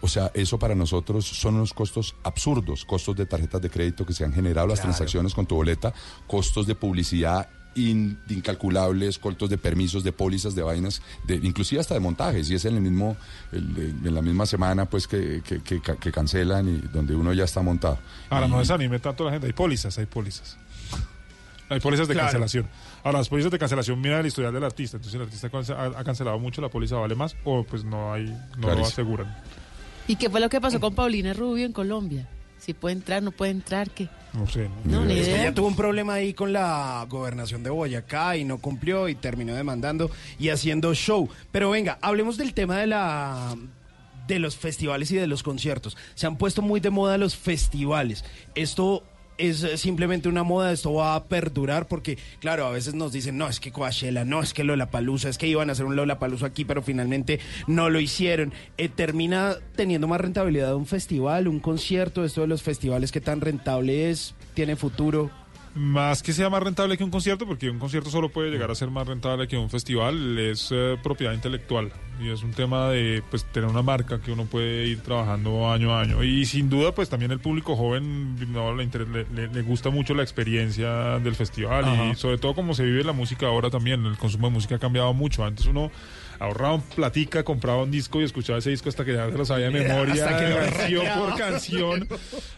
O sea, eso para nosotros son unos costos absurdos, costos de tarjetas de crédito que se han generado las Claro. transacciones con tu boleta, costos de publicidad in- incalculables, costos de permisos, de pólizas, de vainas, de, inclusive hasta de montajes, y es en el mismo, el- en la misma semana pues que, que, que- que cancelan y donde uno ya está montado. Ahora, Y- no desanime tanto a la gente. Hay pólizas, hay pólizas. Hay pólizas de Claro. cancelación. Ahora, las pólizas de cancelación miran el historial del artista. Entonces, el artista ha, ha cancelado mucho, la póliza vale más o pues no hay, no lo aseguran. ¿Y qué fue lo que pasó con Paulina Rubio en Colombia? Si puede entrar, no puede entrar, ¿qué? No sé. No, ni Es que idea. ella tuvo un problema ahí con la gobernación de Boyacá y no cumplió y terminó demandando y haciendo show. Pero venga, hablemos del tema de la de los festivales y de los conciertos. Se han puesto muy de moda los festivales. Esto es eh, simplemente una moda, esto va a perdurar porque, claro, a veces nos dicen, no, es que Coachella, no, es que Lollapalooza, es que iban a hacer un Lollapalooza aquí, pero finalmente no lo hicieron. Eh, ¿Termina teniendo más rentabilidad un festival, un concierto? Esto de los festivales, ¿qué tan rentable es? ¿Tiene futuro? Más que sea más rentable que un concierto, porque un concierto solo puede llegar a ser más rentable que un festival, es eh, propiedad intelectual. Y es un tema de pues tener una marca que uno puede ir trabajando año a año. Y sin duda, pues también el público joven no, le, le- le- gusta mucho la experiencia del festival. Ajá. Y sobre todo como se vive la música ahora también. El consumo de música ha cambiado mucho. Antes uno ahorraba un platica, compraba un disco y escuchaba ese disco hasta que ya se lo sabía de *laughs* memoria, Hasta que lo canción por *laughs* canción.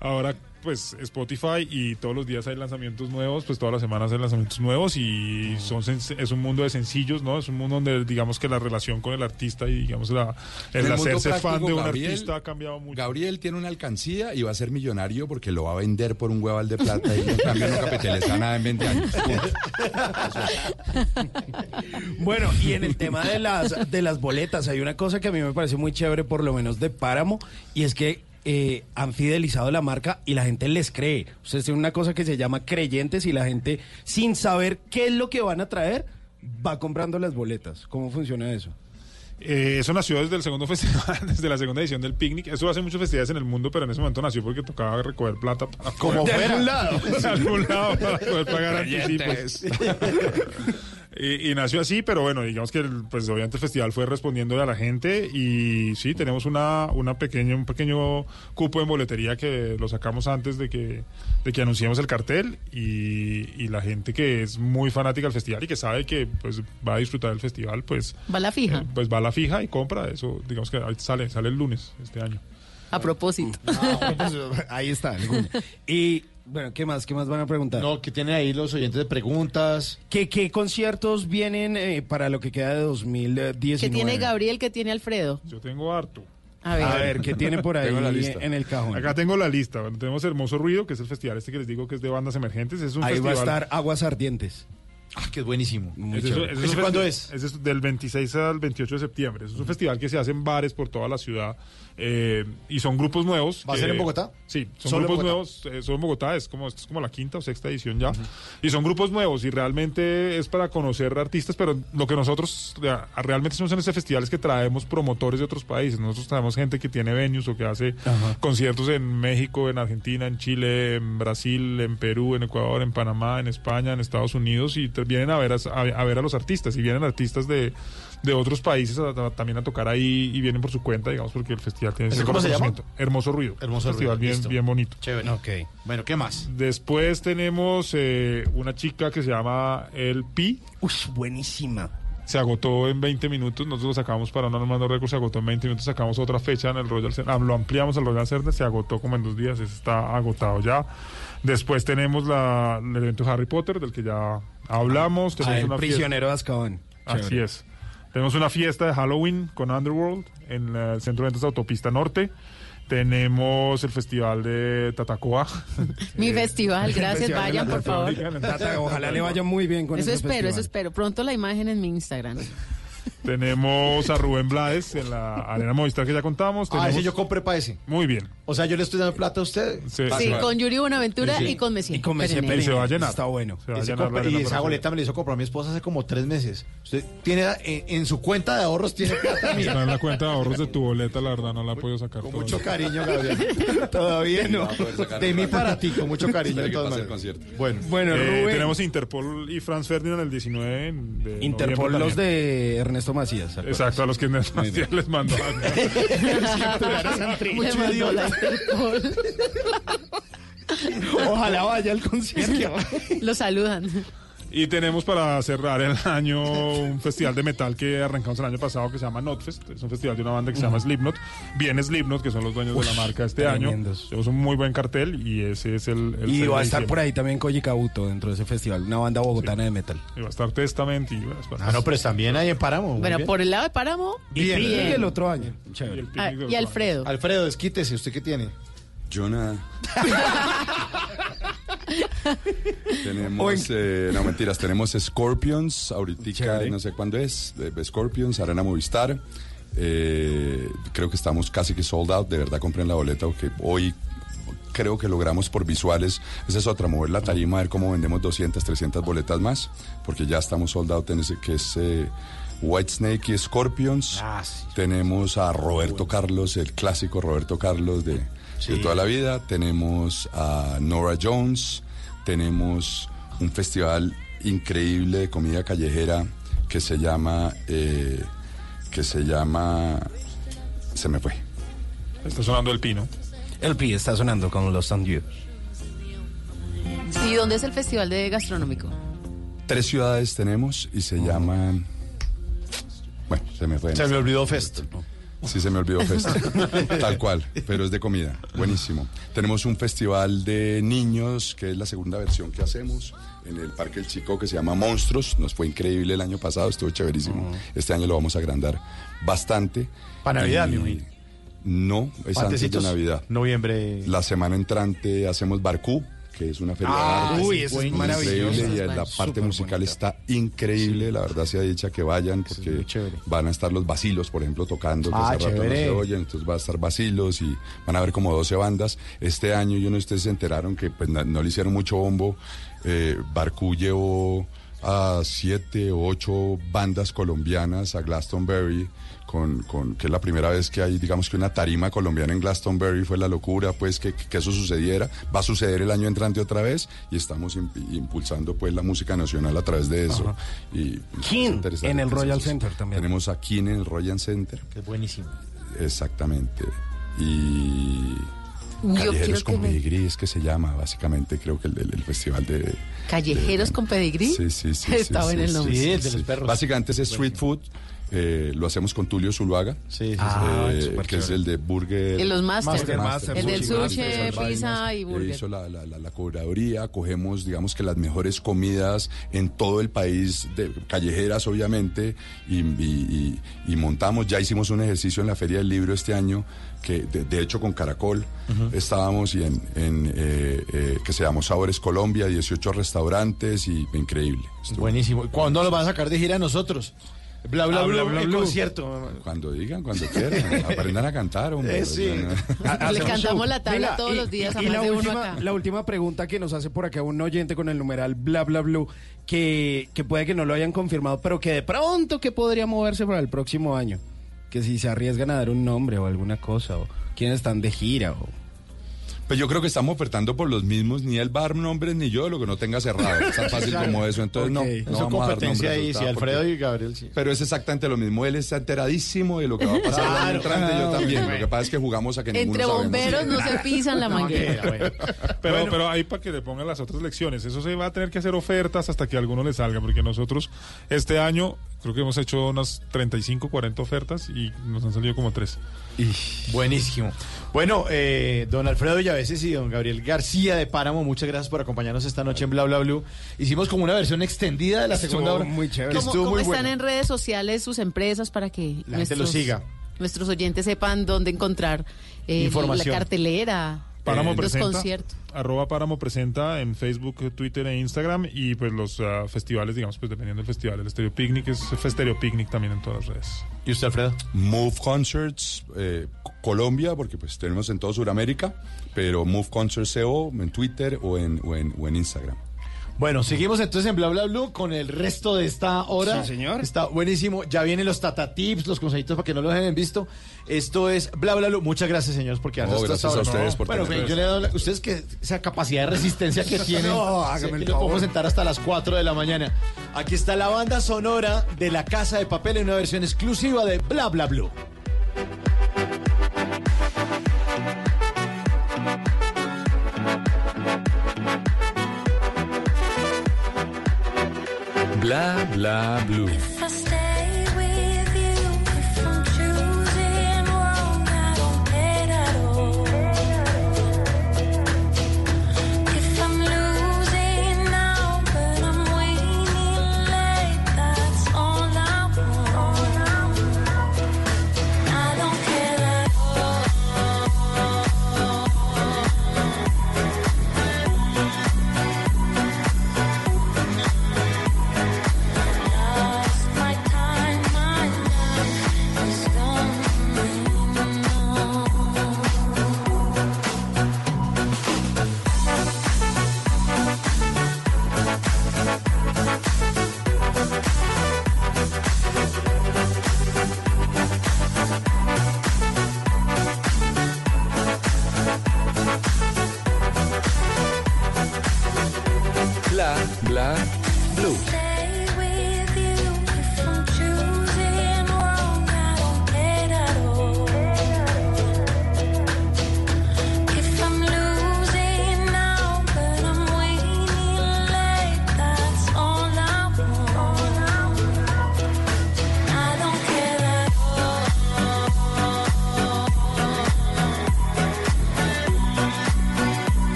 Ahora pues Spotify y todos los días hay lanzamientos nuevos, pues todas las semanas hay lanzamientos nuevos y son sen- es un mundo de sencillos, ¿no? Es un mundo donde digamos que la relación con el artista y digamos la, el, hacerse fan de un Gabriel- artista ha cambiado mucho. Gabriel tiene una alcancía y va a ser millonario porque lo va a vender por un hueval de plata y en cambio no capitaliza nada en 20 años. *laughs* Bueno, y en el tema de las, de las boletas, hay una cosa que a mí me parece muy chévere, por lo menos de Páramo, y es que eh, han fidelizado la marca y la gente les cree. Ustedes tienen una cosa que se llama creyentes y la gente, sin saber qué es lo que van a traer, va comprando las boletas. ¿Cómo funciona eso? Eh, eso nació desde el segundo *laughs* festival, desde la segunda edición del Picnic. Eso hace muchas festividades en el mundo, pero en ese momento nació porque tocaba recoger plata para Como poder- de algún lado. de algún lado para poder pagar Creyentes. anticipos. *laughs* *laughs* Y, y nació así, pero bueno, digamos que el, pues obviamente el festival fue respondiendo a la gente y sí, tenemos una, una pequeña, un pequeño cupo en boletería que lo sacamos antes de que, de que anunciemos el cartel y, y la gente que es muy fanática del festival y que sabe que pues va a disfrutar del festival, pues Va la fija, eh, pues va a la fija y compra eso, digamos que sale, sale el lunes este año. a propósito. Pues, ahí está. Y, bueno, ¿qué más? ¿Qué más van a preguntar? No, que tienen ahí los oyentes de preguntas. ¿Qué, qué conciertos vienen eh, para lo que queda de 2019? ¿Qué tiene Gabriel? ¿Qué tiene Alfredo? Yo tengo harto. A ver. A ver, ¿qué tiene por ahí *laughs* Tengo la lista. en el cajón? Acá tengo la lista. Bueno, tenemos Hermoso Ruido, que es el festival este que les digo que es de bandas emergentes. Es un Ahí va a festival. estar Aguas Ardientes. Ah, que es buenísimo. Un ¿Ese festi- cuándo es? es del 26 al 28 de septiembre. Es un festival que se hace en bares por toda la ciudad eh, y son grupos nuevos. ¿Va a ser en Bogotá? Sí, son Solo grupos nuevos. eh, son en Bogotá, es como, es como la quinta o sexta edición ya. Y son grupos nuevos y realmente es para conocer artistas, pero lo que nosotros realmente hacemos en este festival es que traemos promotores de otros países. Nosotros traemos gente que tiene venues o que hace conciertos en México, en Argentina, en Chile, en Brasil, en Perú, en Ecuador, en Panamá, en España, en Estados Unidos y vienen a ver a, a ver a los artistas y vienen artistas de, de otros países a- a- también a tocar ahí y vienen por su cuenta, digamos, porque el festival tiene ¿Ese cómo se llama? Hermoso Ruido. Hermoso Un festival Ruido, bien, listo. bien bonito. Chévere. Ok. Bueno, ¿qué más? Después tenemos eh, una chica que se llama El Pi. Uy, buenísima. Se agotó en 20 minutos. Nosotros lo sacamos para un Armando Records. Se agotó en 20 minutos. Sacamos otra fecha en el Royal Center. ah, lo ampliamos al Royal Center. Se agotó como en dos días. ese está agotado ya. Después tenemos la, el evento Harry Potter, del que ya hablamos. Ah, Tenemos el una fiesta- prisionero de Azkaban. Así es. Tenemos una fiesta de Halloween con Underworld en el centro de ventas de Autopista Norte. Tenemos el festival de Tatacoa. *laughs* Mi Eh, festival, gracias, Festival de vayan por favor. Tata, ojalá le vaya muy bien con Eso ese espero, festival. eso espero. Pronto la imagen en mi Instagram. *laughs* Tenemos a Rubén Blades en la Arena Movistar que ya contamos. Ah, ese Tenemos- yo compré para ese. Muy bien. O sea, yo le estoy dando plata a usted. Sí, Sí, con Yuri Buenaventura Sí. y con Messier. Y con Perenel. Y se va a llenar. Está bueno. Se va a llenar la y esa boleta me la hizo comprar mi esposa hace como tres meses. Usted tiene en, en su cuenta de ahorros tiene plata mía. Está en la cuenta de ahorros de tu boleta, la verdad, no la he podido sacar. Con todavía. mucho cariño, Gabriel. *laughs* Todavía no. De mí para ti, con mucho cariño. Maneras. concierto. Bueno, Bueno, Eh, Rubén. tenemos Interpol y Franz Ferdinand el 19 en- de Interpol, los de Ernesto Macías. ¿se acuerdan? Exacto, a los que Sebastián les mandó. *laughs* Le mandó la Interpol. Ojalá vaya al concierto. *laughs* Lo saludan. Y tenemos para cerrar el *laughs* año un festival de metal que arrancamos el año pasado que se llama Notfest. Es un festival de una banda que se llama Slipknot. Viene Slipknot, que son los dueños de la marca este tremendos. año. Tenemos un muy buen cartel y ese es el. el Y 6 va a estar por ahí también Koji Kabuto dentro de ese festival, una banda bogotana de metal. Y va a estar Testament y va a estar- Ah, no, pero también ahí en Páramo. Bueno, bien. por el lado de Páramo, Bien. Y bien. el otro año. y el Ah, y Alfredo. Alfredo, desquítese. ¿Usted qué tiene? Yo nada. *laughs* *laughs* *laughs* tenemos, eh, no mentiras, tenemos Scorpions, ahorita no sé cuándo es, Scorpions, Arena Movistar. Eh, creo que estamos casi que sold out, de verdad compren la boleta porque hoy creo que logramos por visuales, esa es otra, mover la tarima, a ver cómo vendemos 200, 300 boletas más, porque ya estamos sold out en ese que es eh, Whitesnake y Scorpions. Ah, sí. Tenemos a Roberto Carlos, el clásico Roberto Carlos de, de toda la vida. Tenemos a Nora Jones. Tenemos un festival increíble de comida callejera que se llama eh, que se llama se me fue. Está sonando el pino. El PI está sonando con los and You. ¿Y dónde es el festival de gastronómico? Tres ciudades tenemos y se llaman bueno, se me fue. Se me olvidó Fest. Sí, se me olvidó Fest. *laughs* Tal cual, pero es de comida. Buenísimo. Tenemos un festival de niños, que es la segunda versión que hacemos en el Parque El Chico, que se llama Monstruos. Nos fue increíble el año pasado, estuvo chéverísimo. Este año lo vamos a agrandar bastante. Pa' Navidad, Y- imagino. No, es antes de. Navidad. Noviembre. La semana entrante hacemos Barcú, que es una feria Ah, de arte. uy, eso es Increíble, maravilloso. Y la parte musical está increíble, la verdad se ha dicho que vayan, porque van a estar los vacilos, por ejemplo, tocando, que Ah, hace rato no se oyen, entonces va a estar vacilos y van a ver como 12 bandas. Este año, yo no sé si ustedes se enteraron que pues, no, no le hicieron mucho bombo, eh, Barcú llevó a siete o ocho bandas colombianas a Glastonbury, con, con, que es la primera vez que hay, digamos que una tarima colombiana en Glastonbury, fue la locura, pues, que, que eso sucediera. Va a suceder el año entrante otra vez y estamos imp- impulsando, pues, la música nacional a través de eso. Y, Kin, es interesante. en el Royal Center también. Tenemos a Kin en el Royal Center, Que es buenísimo. exactamente. Y... Callejeros que con me- Pedigrí es que se llama, básicamente, creo que el, el- el festival de... Callejeros de- con pedigrí. Sí, sí, sí. *laughs* Sí, sí, el nombre. Sí, el de los perros. Básicamente es street food. eh, lo hacemos con Tulio Zuluaga, Sí, sí, sí. Ah, eh, que es el de Burger. En los Master. Master, Master, el del sushi, pizza y Eh, burger. hizo la, la, la, la curaduría, cogemos, digamos que las mejores comidas en todo el país, de, callejeras obviamente, y, y- y- y montamos, ya hicimos un ejercicio en la Feria del Libro este año, que de, de hecho con Caracol estábamos y en, en, eh, eh, que se llamó Sabores Colombia, 18 restaurantes y increíble. Estuvo- Buenísimo. ¿Cuándo lo van a sacar de gira a nosotros? Bla, bla, Ah, bla, bla, bla, el bla. concierto. Cuando digan, cuando quieran, *laughs* aprendan a cantar, hombre. Eh, sí. *laughs* Le cantamos la tabla todos y- los días a y más la de uno última, acá. La última pregunta que nos hace por acá un oyente con el numeral bla bla blue, que, que puede que no lo hayan confirmado, pero que de pronto que podría moverse para el próximo año. Que si se arriesgan a dar un nombre o alguna cosa, o quiénes están de gira, o Pues yo creo que estamos ofertando por los mismos, ni el bar nombres ni yo, lo que no tenga cerrado. Es tan fácil *laughs* Claro. como eso. Entonces, no, no Eso vamos a dar competencia ahí, sí, Alfredo porque- y Gabriel, sí. Pero es exactamente lo mismo. Él está enteradísimo de lo que va a pasar Claro, entrante, yo claro. también. Lo Bueno. que pasa es que jugamos a que Entre bomberos no se pisan la *laughs* manguera. *laughs* Pero, pero ahí para que le pongan las otras lecciones. Eso se va a tener que hacer ofertas hasta que a alguno le salga, porque nosotros este año creo que hemos hecho unas 35, 40 ofertas y nos han salido como tres. Buenísimo. Bueno, eh, don Alfredo Villaveses y don Gabriel García de Páramo, muchas gracias por acompañarnos esta noche en Bla Bla Blue. Hicimos como una versión extendida de la segunda hora. muy chévere. ¿Cómo, estuvo cómo muy están buena. en redes sociales sus empresas para que La gente los siga. nuestros oyentes sepan dónde encontrar eh, Información. la cartelera, Páramo los presenta, conciertos? arroba Páramo presenta en Facebook, Twitter e Instagram y pues los ah, festivales, digamos, pues dependiendo del festival. El Estéreo Picnic es Stereo Picnic también en todas las redes. ¿Y usted, Alfredo? Move Concerts eh, Colombia, porque pues tenemos en toda Sudamérica, pero Move Concerts CO en Twitter o en, o en, o en Instagram. Bueno, seguimos entonces en Bla Bla Blue con el resto de esta hora. Sí, señor. Está buenísimo. Ya vienen los Tata Tips, los consejitos para que no los hayan visto. Esto es Bla Bla Blue. Muchas gracias, señores, porque No, hasta gracias esta a ustedes por Bueno, yo le doy la- ustedes que esa capacidad de resistencia que *laughs* tienen. No, hágame que el lo podemos favor. sentar hasta las 4 de la mañana. Aquí está la banda sonora de La Casa de Papel en una versión exclusiva de Bla Bla Blue. Bla bla blue.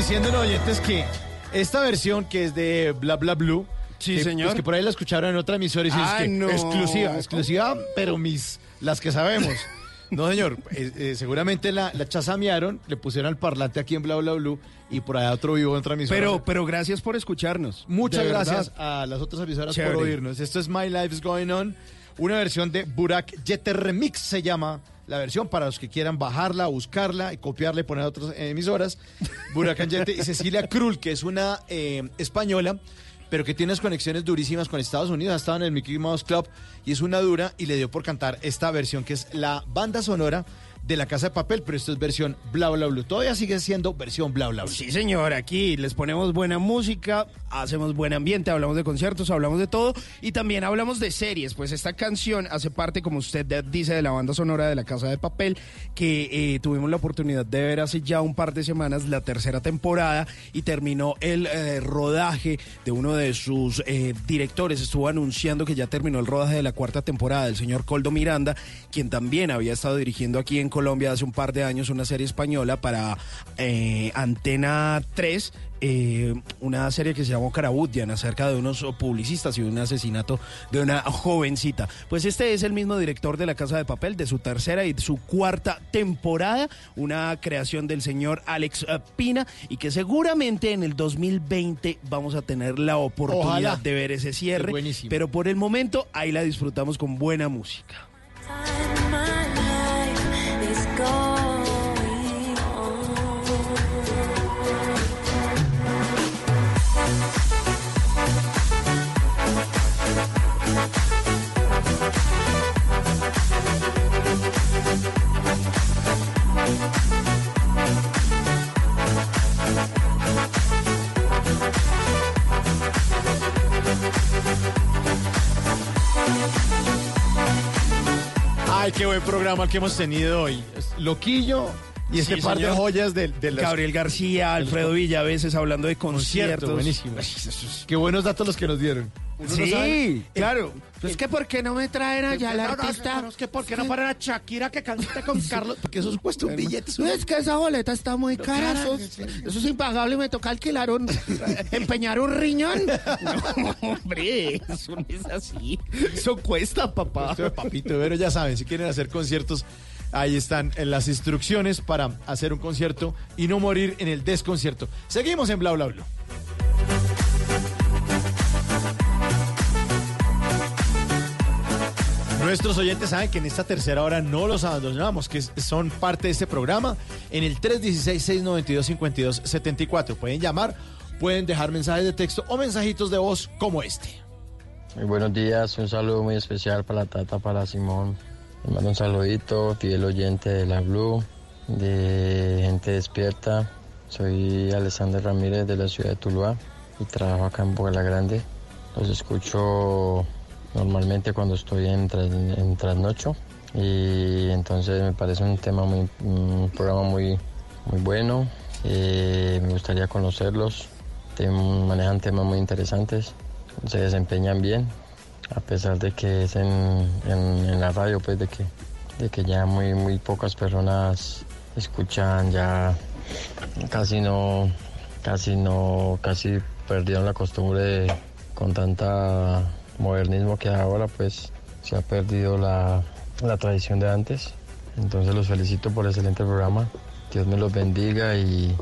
Diciendo los oyentes que esta versión que es de Bla Bla Blue. Sí, que, señor. pues, que por ahí la escucharon en otra emisora y sí, es que no. exclusiva, exclusiva, pero mis las que sabemos. *laughs* No, señor, eh, eh, seguramente la, la chasamearon, le pusieron al parlante aquí en Bla Bla Blue y por allá otro vivo en otra emisora. Pero, pero gracias por escucharnos. Muchas De verdad. gracias a las otras emisoras Chévere. por oírnos. Esto es My Life's Going On, una versión de Burak Jeter Remix se llama la versión para los que quieran bajarla, buscarla y copiarla y poner a otras emisoras. *laughs* Burak Yete y Cecilia Krull, que es una eh, española, pero que tiene unas conexiones durísimas con Estados Unidos. Ha estado en el Mickey Mouse Club y es una dura y le dio por cantar esta versión que es la banda sonora de la Casa de Papel, pero esto es versión bla bla bla. Todavía sigue siendo versión bla bla bla. Sí, señor, aquí les ponemos buena música, hacemos buen ambiente, hablamos de conciertos, hablamos de todo y también hablamos de series, pues esta canción hace parte, como usted dice, de la banda sonora de La Casa de Papel, que eh, tuvimos la oportunidad de ver hace ya un par de semanas la tercera temporada y terminó el eh, rodaje de uno de sus eh, directores, estuvo anunciando que ya terminó el rodaje de la cuarta temporada, el señor Coldo Miranda, quien también había estado dirigiendo aquí en Colombia hace un par de años una serie española para eh, Antena 3, eh, una serie que se llamó Carabudian, acerca de unos publicistas y un asesinato de una jovencita. Pues este es el mismo director de La Casa de Papel, de su tercera y su cuarta temporada, una creación del señor Alex eh, Pina, y que seguramente en el 2020 vamos a tener la oportunidad Ojalá. de ver ese cierre. Es. Pero por el momento ahí la disfrutamos con buena música. gone. Ay, qué buen programa el que hemos tenido hoy. Loquillo y este Sí, par de joyas del de las- Gabriel García, Alfredo Villaveses hablando de conciertos. buenísimo. Qué buenos datos los que nos dieron. Uno no Sí, sabe- claro. Es que ¿por qué no me traen allá al No, no, artista? no, es que ¿por qué no paran a Shakira que cante con *laughs* Carlos? Porque eso cuesta un billete. Es que esa boleta está muy cara. Eso, es- eso es impagable. Me toca alquilar un. *laughs* empeñar un riñón. No, hombre, eso no es así. Eso cuesta, papá. Eso de papito, pero ya saben, si quieren hacer conciertos, ahí están en las instrucciones para hacer un concierto y no morir en el desconcierto. Seguimos en Bla Bla Bla. Nuestros oyentes saben que en esta tercera hora no los abandonamos, que son parte de este programa en el 316-692-5274. Pueden llamar, pueden dejar mensajes de texto o mensajitos de voz como este. Muy buenos días, un saludo muy especial para Tata, para Simón. Le mando un saludito, fiel oyente de la Blue, de Gente Despierta. Soy Alexander Ramírez de la ciudad de Tuluá y trabajo acá en Boca Grande. Los escucho normalmente cuando estoy en, en trasnocho y entonces me parece un tema muy, programa muy, muy bueno. Eh, me gustaría conocerlos. Manejan temas muy interesantes se desempeñan bien, a pesar de que es en, en- en la radio, pues de que, de que ya muy, muy pocas personas escuchan, ya casi no, casi no, casi perdieron la costumbre de, con tanta modernismo que ahora, pues se ha perdido la, la tradición de antes. Entonces los felicito por el excelente programa. Dios me los bendiga y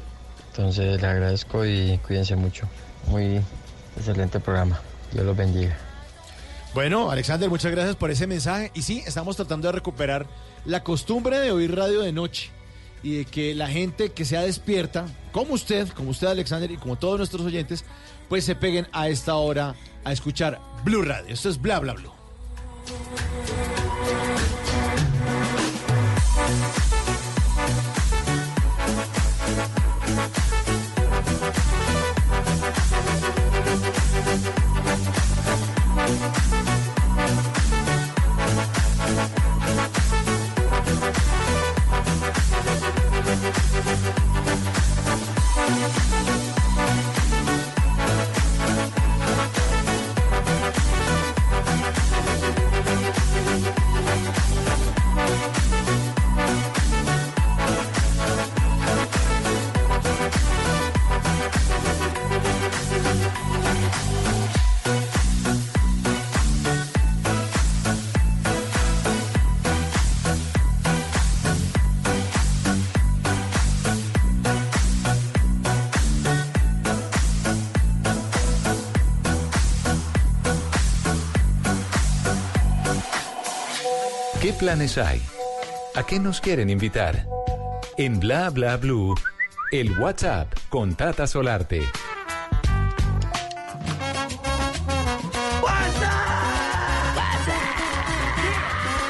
entonces les agradezco y cuídense mucho. Muy excelente programa. Dios los bendiga. Bueno, Alexander, muchas gracias por ese mensaje. Y sí, estamos tratando de recuperar la costumbre de oír radio de noche y de que la gente que sea despierta, como usted, como usted, Alexander, y como todos nuestros oyentes, pues se peguen a esta hora a escuchar Blue Radio. Esto es Bla Bla Blue. Planes hay? ¿A qué nos quieren invitar? En Bla Bla Blue, el WhatsApp con Tata Solarte.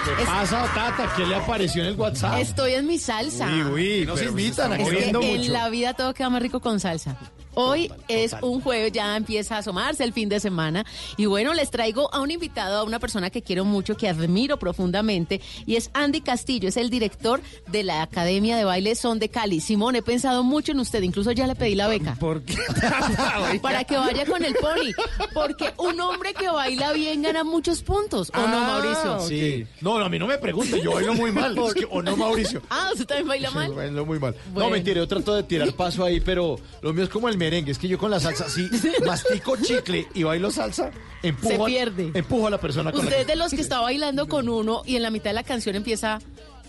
¿Qué pasa, Tata? ¿Qué le apareció en el WhatsApp? Estoy en mi salsa. Uy, uy, Es nos invitan a en comiendo en mucho. la vida todo queda más rico con salsa. Hoy es un jueves, ya empieza a asomarse el fin de semana. Y bueno, les traigo a un invitado, a una persona que quiero mucho, que admiro profundamente, y es Andy Castillo, es el director de la Academia de Baile Son de Cali. Simón, he pensado mucho en usted, incluso ya le pedí la beca. ¿Por qué? *laughs* Para que vaya con el pony. Porque un hombre que baila bien gana muchos puntos. ¿O no, Ah, Mauricio? Sí. No, a mí no me pregunte, yo bailo muy mal. Es que- ¿O no, Mauricio? Ah, ¿usted también baila mal? Sí, bailo muy mal. Bueno. No, mentira, yo trato de tirar paso ahí, pero lo mío es como el merengue. Es que yo con la salsa, *laughs* sí, mastico chicle y bailo salsa, empujo, Se a- pierde. empujo a la persona con Usted es de los que está bailando con uno y en la mitad de la canción empieza...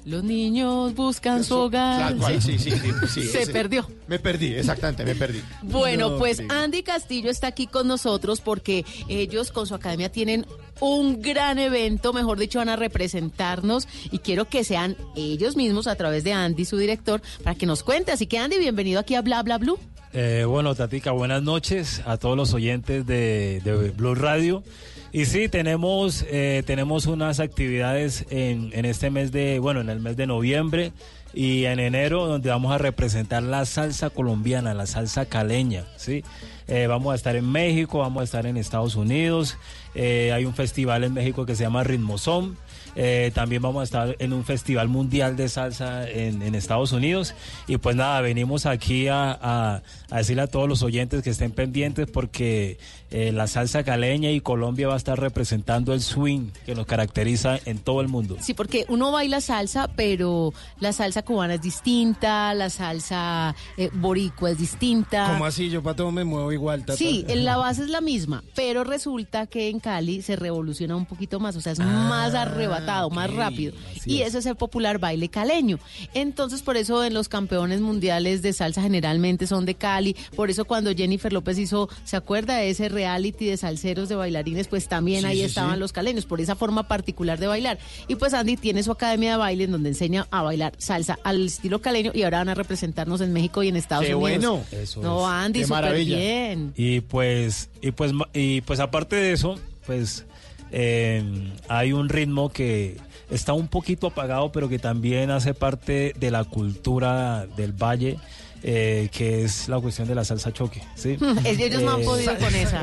Los niños buscan su hogar. Cual, sí, sí, sí, Se ese. perdió. Me perdí, exactamente, me perdí. Bueno, No, pues. Andy Castillo está aquí con nosotros porque ellos con su academia tienen un gran evento, mejor dicho, van a representarnos y quiero que sean ellos mismos a través de Andy, su director, para que nos cuente. Así que Andy, bienvenido aquí a Bla Bla Blue. Eh, bueno, Tatica, buenas noches a todos los oyentes de, Blue Radio. Y sí, tenemos, eh, tenemos unas actividades en, en este mes de, bueno, en el mes de noviembre y en enero, donde vamos a representar la salsa colombiana, la salsa caleña, ¿sí? Eh, vamos a estar en México, vamos a estar en Estados Unidos, eh, hay un festival en México que se llama Ritmozón. Eh, también vamos a estar en un festival mundial de salsa en, en Estados Unidos. Y pues nada, venimos aquí a, a- a decirle a todos los oyentes que estén pendientes porque eh, la salsa caleña y Colombia va a estar representando el swing que nos caracteriza en todo el mundo. Sí, porque uno baila salsa, pero la salsa cubana es distinta, la salsa eh, boricua es distinta. ¿Cómo así? Yo para todo me muevo igual, tata. Sí, en la base es la misma, pero resulta que en Cali se revoluciona un poquito más, o sea, es más arrebatado, más rápido. Y ese es el popular baile caleño. Entonces, por eso en los campeones mundiales de salsa generalmente son de Cali, por eso cuando Jennifer López hizo, ¿se acuerda de ese reality de salseros de bailarines? Pues también Sí, ahí sí, estaban sí. los caleños, por esa forma particular de bailar. Y pues Andy tiene su academia de baile en donde enseña a bailar salsa al estilo caleño y ahora van a representarnos en México y en Estados Qué Unidos. bueno. Eso no. Andy, Qué súper maravilla. bien. Y pues, y pues, y pues aparte de eso, pues eh, hay un ritmo que está un poquito apagado, pero que también hace parte de la cultura del valle. eh, que es la cuestión de la salsa choque, ¿sí? *laughs* Ellos no han Eh, podido con esa.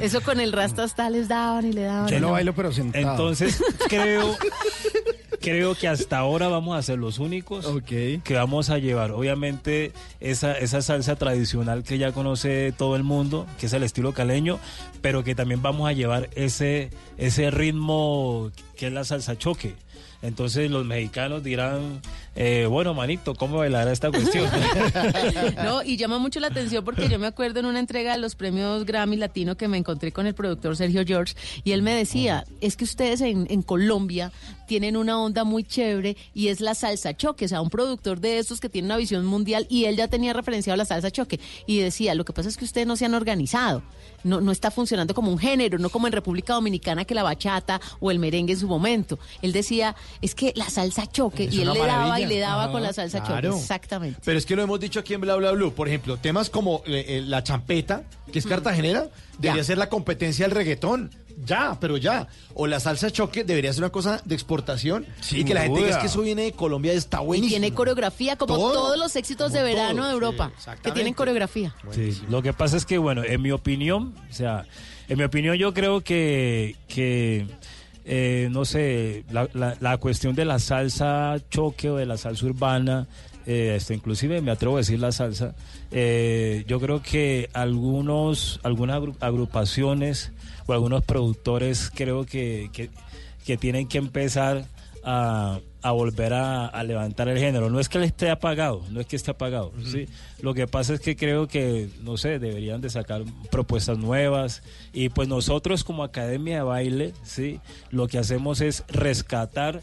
Eso con el rasta hasta les daban y le daban. y no. pero sentado. Entonces, creo, *laughs* creo que hasta ahora vamos a ser los únicos que vamos a llevar, obviamente, esa, esa salsa tradicional que ya conoce todo el mundo, que es el estilo caleño, pero que también vamos a llevar ese, ese ritmo que es la salsa choque. Entonces los mexicanos dirán, eh, bueno, manito, ¿cómo bailará esta cuestión? *laughs* No, y llama mucho la atención porque yo me acuerdo en una entrega de los premios Grammy Latino que me encontré con el productor Sergio George y él me decía, es que ustedes en, en Colombia tienen una onda muy chévere y es la salsa choque, o sea, un productor de estos que tiene una visión mundial y él ya tenía referenciado la salsa choque y decía, lo que pasa es que ustedes no se han organizado, no, no está funcionando como un género, no como en República Dominicana que la bachata o el merengue en su momento. Él decía, es que la salsa choque Es y él le daba y le daba con la salsa claro. choque, exactamente. Pero es que lo hemos dicho aquí en Bla Bla Blue. Por ejemplo, temas como eh, eh, la champeta, que es cartagenera, debería ser la competencia del reggaetón. Ya, pero ya. O la salsa choque debería ser una cosa de exportación. y que la gente diga es que eso viene de Colombia, está Y buenísimo. tiene coreografía como Todo. todos los éxitos de verano todo, de sí, Europa, que tienen coreografía. Sí, lo que pasa es que, bueno, en mi opinión, o sea, en mi opinión yo creo que, que eh, no sé, la, la- la cuestión de la salsa choque o de la salsa urbana, eh, inclusive me atrevo a decir la salsa, eh, yo creo que algunos, algunas agru- agrupaciones o algunos productores creo que, que, que tienen que empezar a, a volver a, a levantar el género. No es que le esté apagado, no es que esté apagado. ¿sí? Lo que pasa es que creo que, no sé, deberían de sacar propuestas nuevas. Y pues nosotros como Academia de Baile, ¿sí? lo que hacemos es rescatar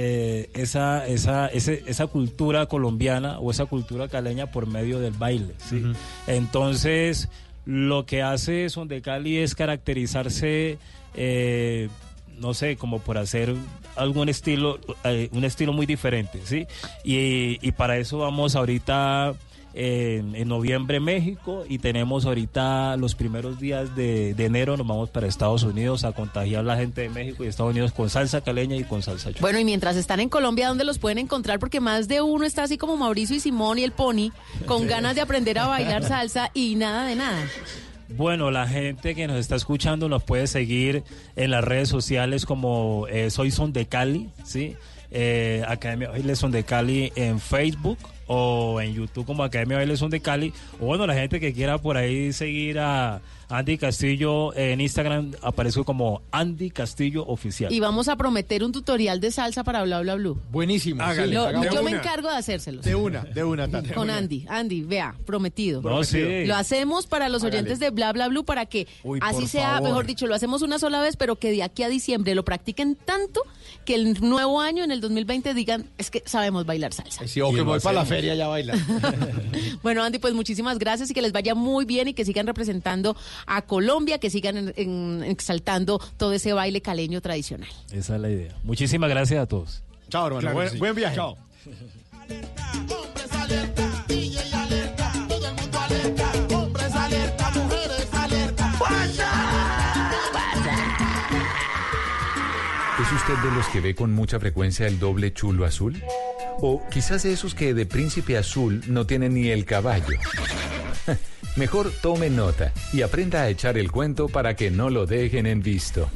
eh, esa, esa, ese- esa cultura colombiana o esa cultura caleña por medio del baile. ¿sí? Entonces, lo que hace Son de Cali es caracterizarse, eh, no sé, como por hacer algún estilo, eh, un estilo muy diferente, ¿sí? Y, y para eso vamos ahorita en, en noviembre México y tenemos ahorita los primeros días de, de enero nos vamos para Estados Unidos a contagiar a la gente de México y Estados Unidos con salsa caleña y con salsa choque. Bueno, y mientras están en Colombia, ¿dónde los pueden encontrar? Porque más de uno está así como Mauricio y Simón y el Pony, con *laughs* ganas de aprender a bailar salsa y nada de nada. Bueno, la gente que nos está escuchando nos puede seguir en las redes sociales como eh, Soy Son de Cali, ¿sí? Eh, Academia Son de Cali en Facebook o en YouTube como Academia Baile Son de Cali. O bueno, la gente que quiera por ahí seguir a Andy Castillo en Instagram, aparezco como Andy Castillo Oficial. Y vamos a prometer un tutorial de salsa para Bla Bla Blue. Buenísimo. Sí, lo- hagamos. yo me encargo de hacérselos. De una, de una, Tata. Con Andy. Andy, vea, prometido. No, sí. Lo hacemos para los Hágale. oyentes de Bla Bla Blue para que Uy, así sea, favor. mejor dicho, lo hacemos una sola vez, pero que de aquí a diciembre lo practiquen tanto que el nuevo año, en el 2020, digan, es que sabemos bailar salsa. Sí, o que voy para la feria ya a bailar. *laughs* Bueno, Andy, pues muchísimas gracias y que les vaya muy bien y que sigan representando a Colombia, que sigan en- en- exaltando todo ese baile caleño tradicional. Esa es la idea. Muchísimas gracias a todos. Chao, hermano. Claro buen, sí. buen viaje. Chao. Usted de los que ve con mucha frecuencia el doble chulo azul? O quizás de esos que de príncipe azul no tienen ni el caballo. *laughs* Mejor tome nota y aprenda a echar el cuento para que no lo dejen en visto.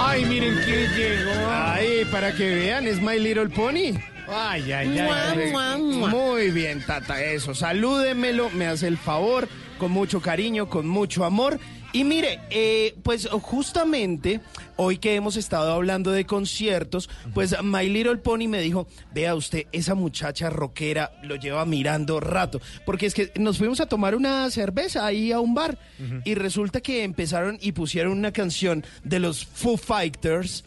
Ay, miren quién llegó. Ay, para que vean, es My Little Pony. Ay, ay, ay. Mua, ay. mua, mua. Muy bien, Tata, eso. Salúdemelo, me hace el favor, con mucho cariño, con mucho amor. Y mire, eh, pues justamente hoy que hemos estado hablando de conciertos, pues My Little Pony me dijo, vea usted, esa muchacha rockera lo lleva mirando rato, porque es que nos fuimos a tomar una cerveza ahí a un bar y resulta que empezaron y pusieron una canción de los Foo Fighters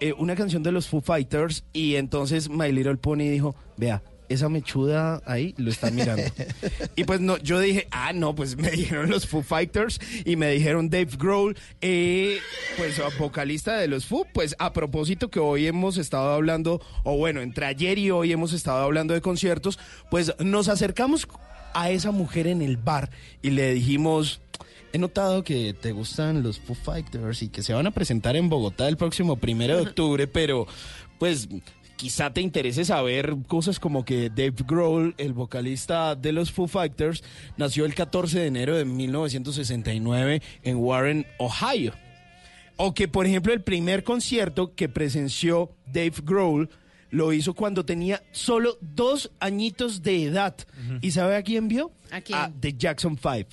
eh, una canción de los Foo Fighters y entonces My Little Pony dijo, vea, esa mechuda ahí lo está mirando. *laughs* y pues no, yo dije, ah, no, pues me *laughs* dijeron los Foo Fighters y me dijeron Dave Grohl, eh, pues vocalista de los Foo, pues a propósito que hoy hemos estado hablando, o bueno, entre ayer y hoy hemos estado hablando de conciertos, pues nos acercamos a esa mujer en el bar y le dijimos... He notado que te gustan los Foo Fighters y que se van a presentar en Bogotá el próximo primero de octubre, pero pues quizá te interese saber cosas como que Dave Grohl, el vocalista de los Foo Fighters, nació el 14 de enero de 1969 en Warren, Ohio. O que, por ejemplo, el primer concierto que presenció Dave Grohl lo hizo cuando tenía solo dos añitos de edad. ¿Y sabe a quién vio? ¿A quién? The Jackson Five.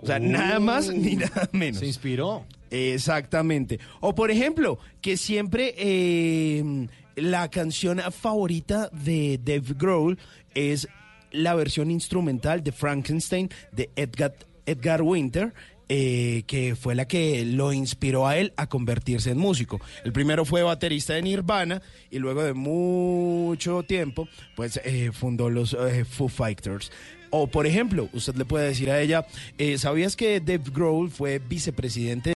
O sea, nada más ni nada menos. Se inspiró. Exactamente. O por ejemplo, que siempre eh, la canción favorita de Dave Grohl es la versión instrumental de Frankenstein de Edgar, Edgar Winter. eh, que fue la que lo inspiró a él a convertirse en músico. El primero fue baterista de Nirvana y luego de mucho tiempo, pues eh, fundó los eh, Foo Fighters. O por ejemplo, usted le puede decir a ella, eh, ¿sabías que Dave Grohl fue vicepresidente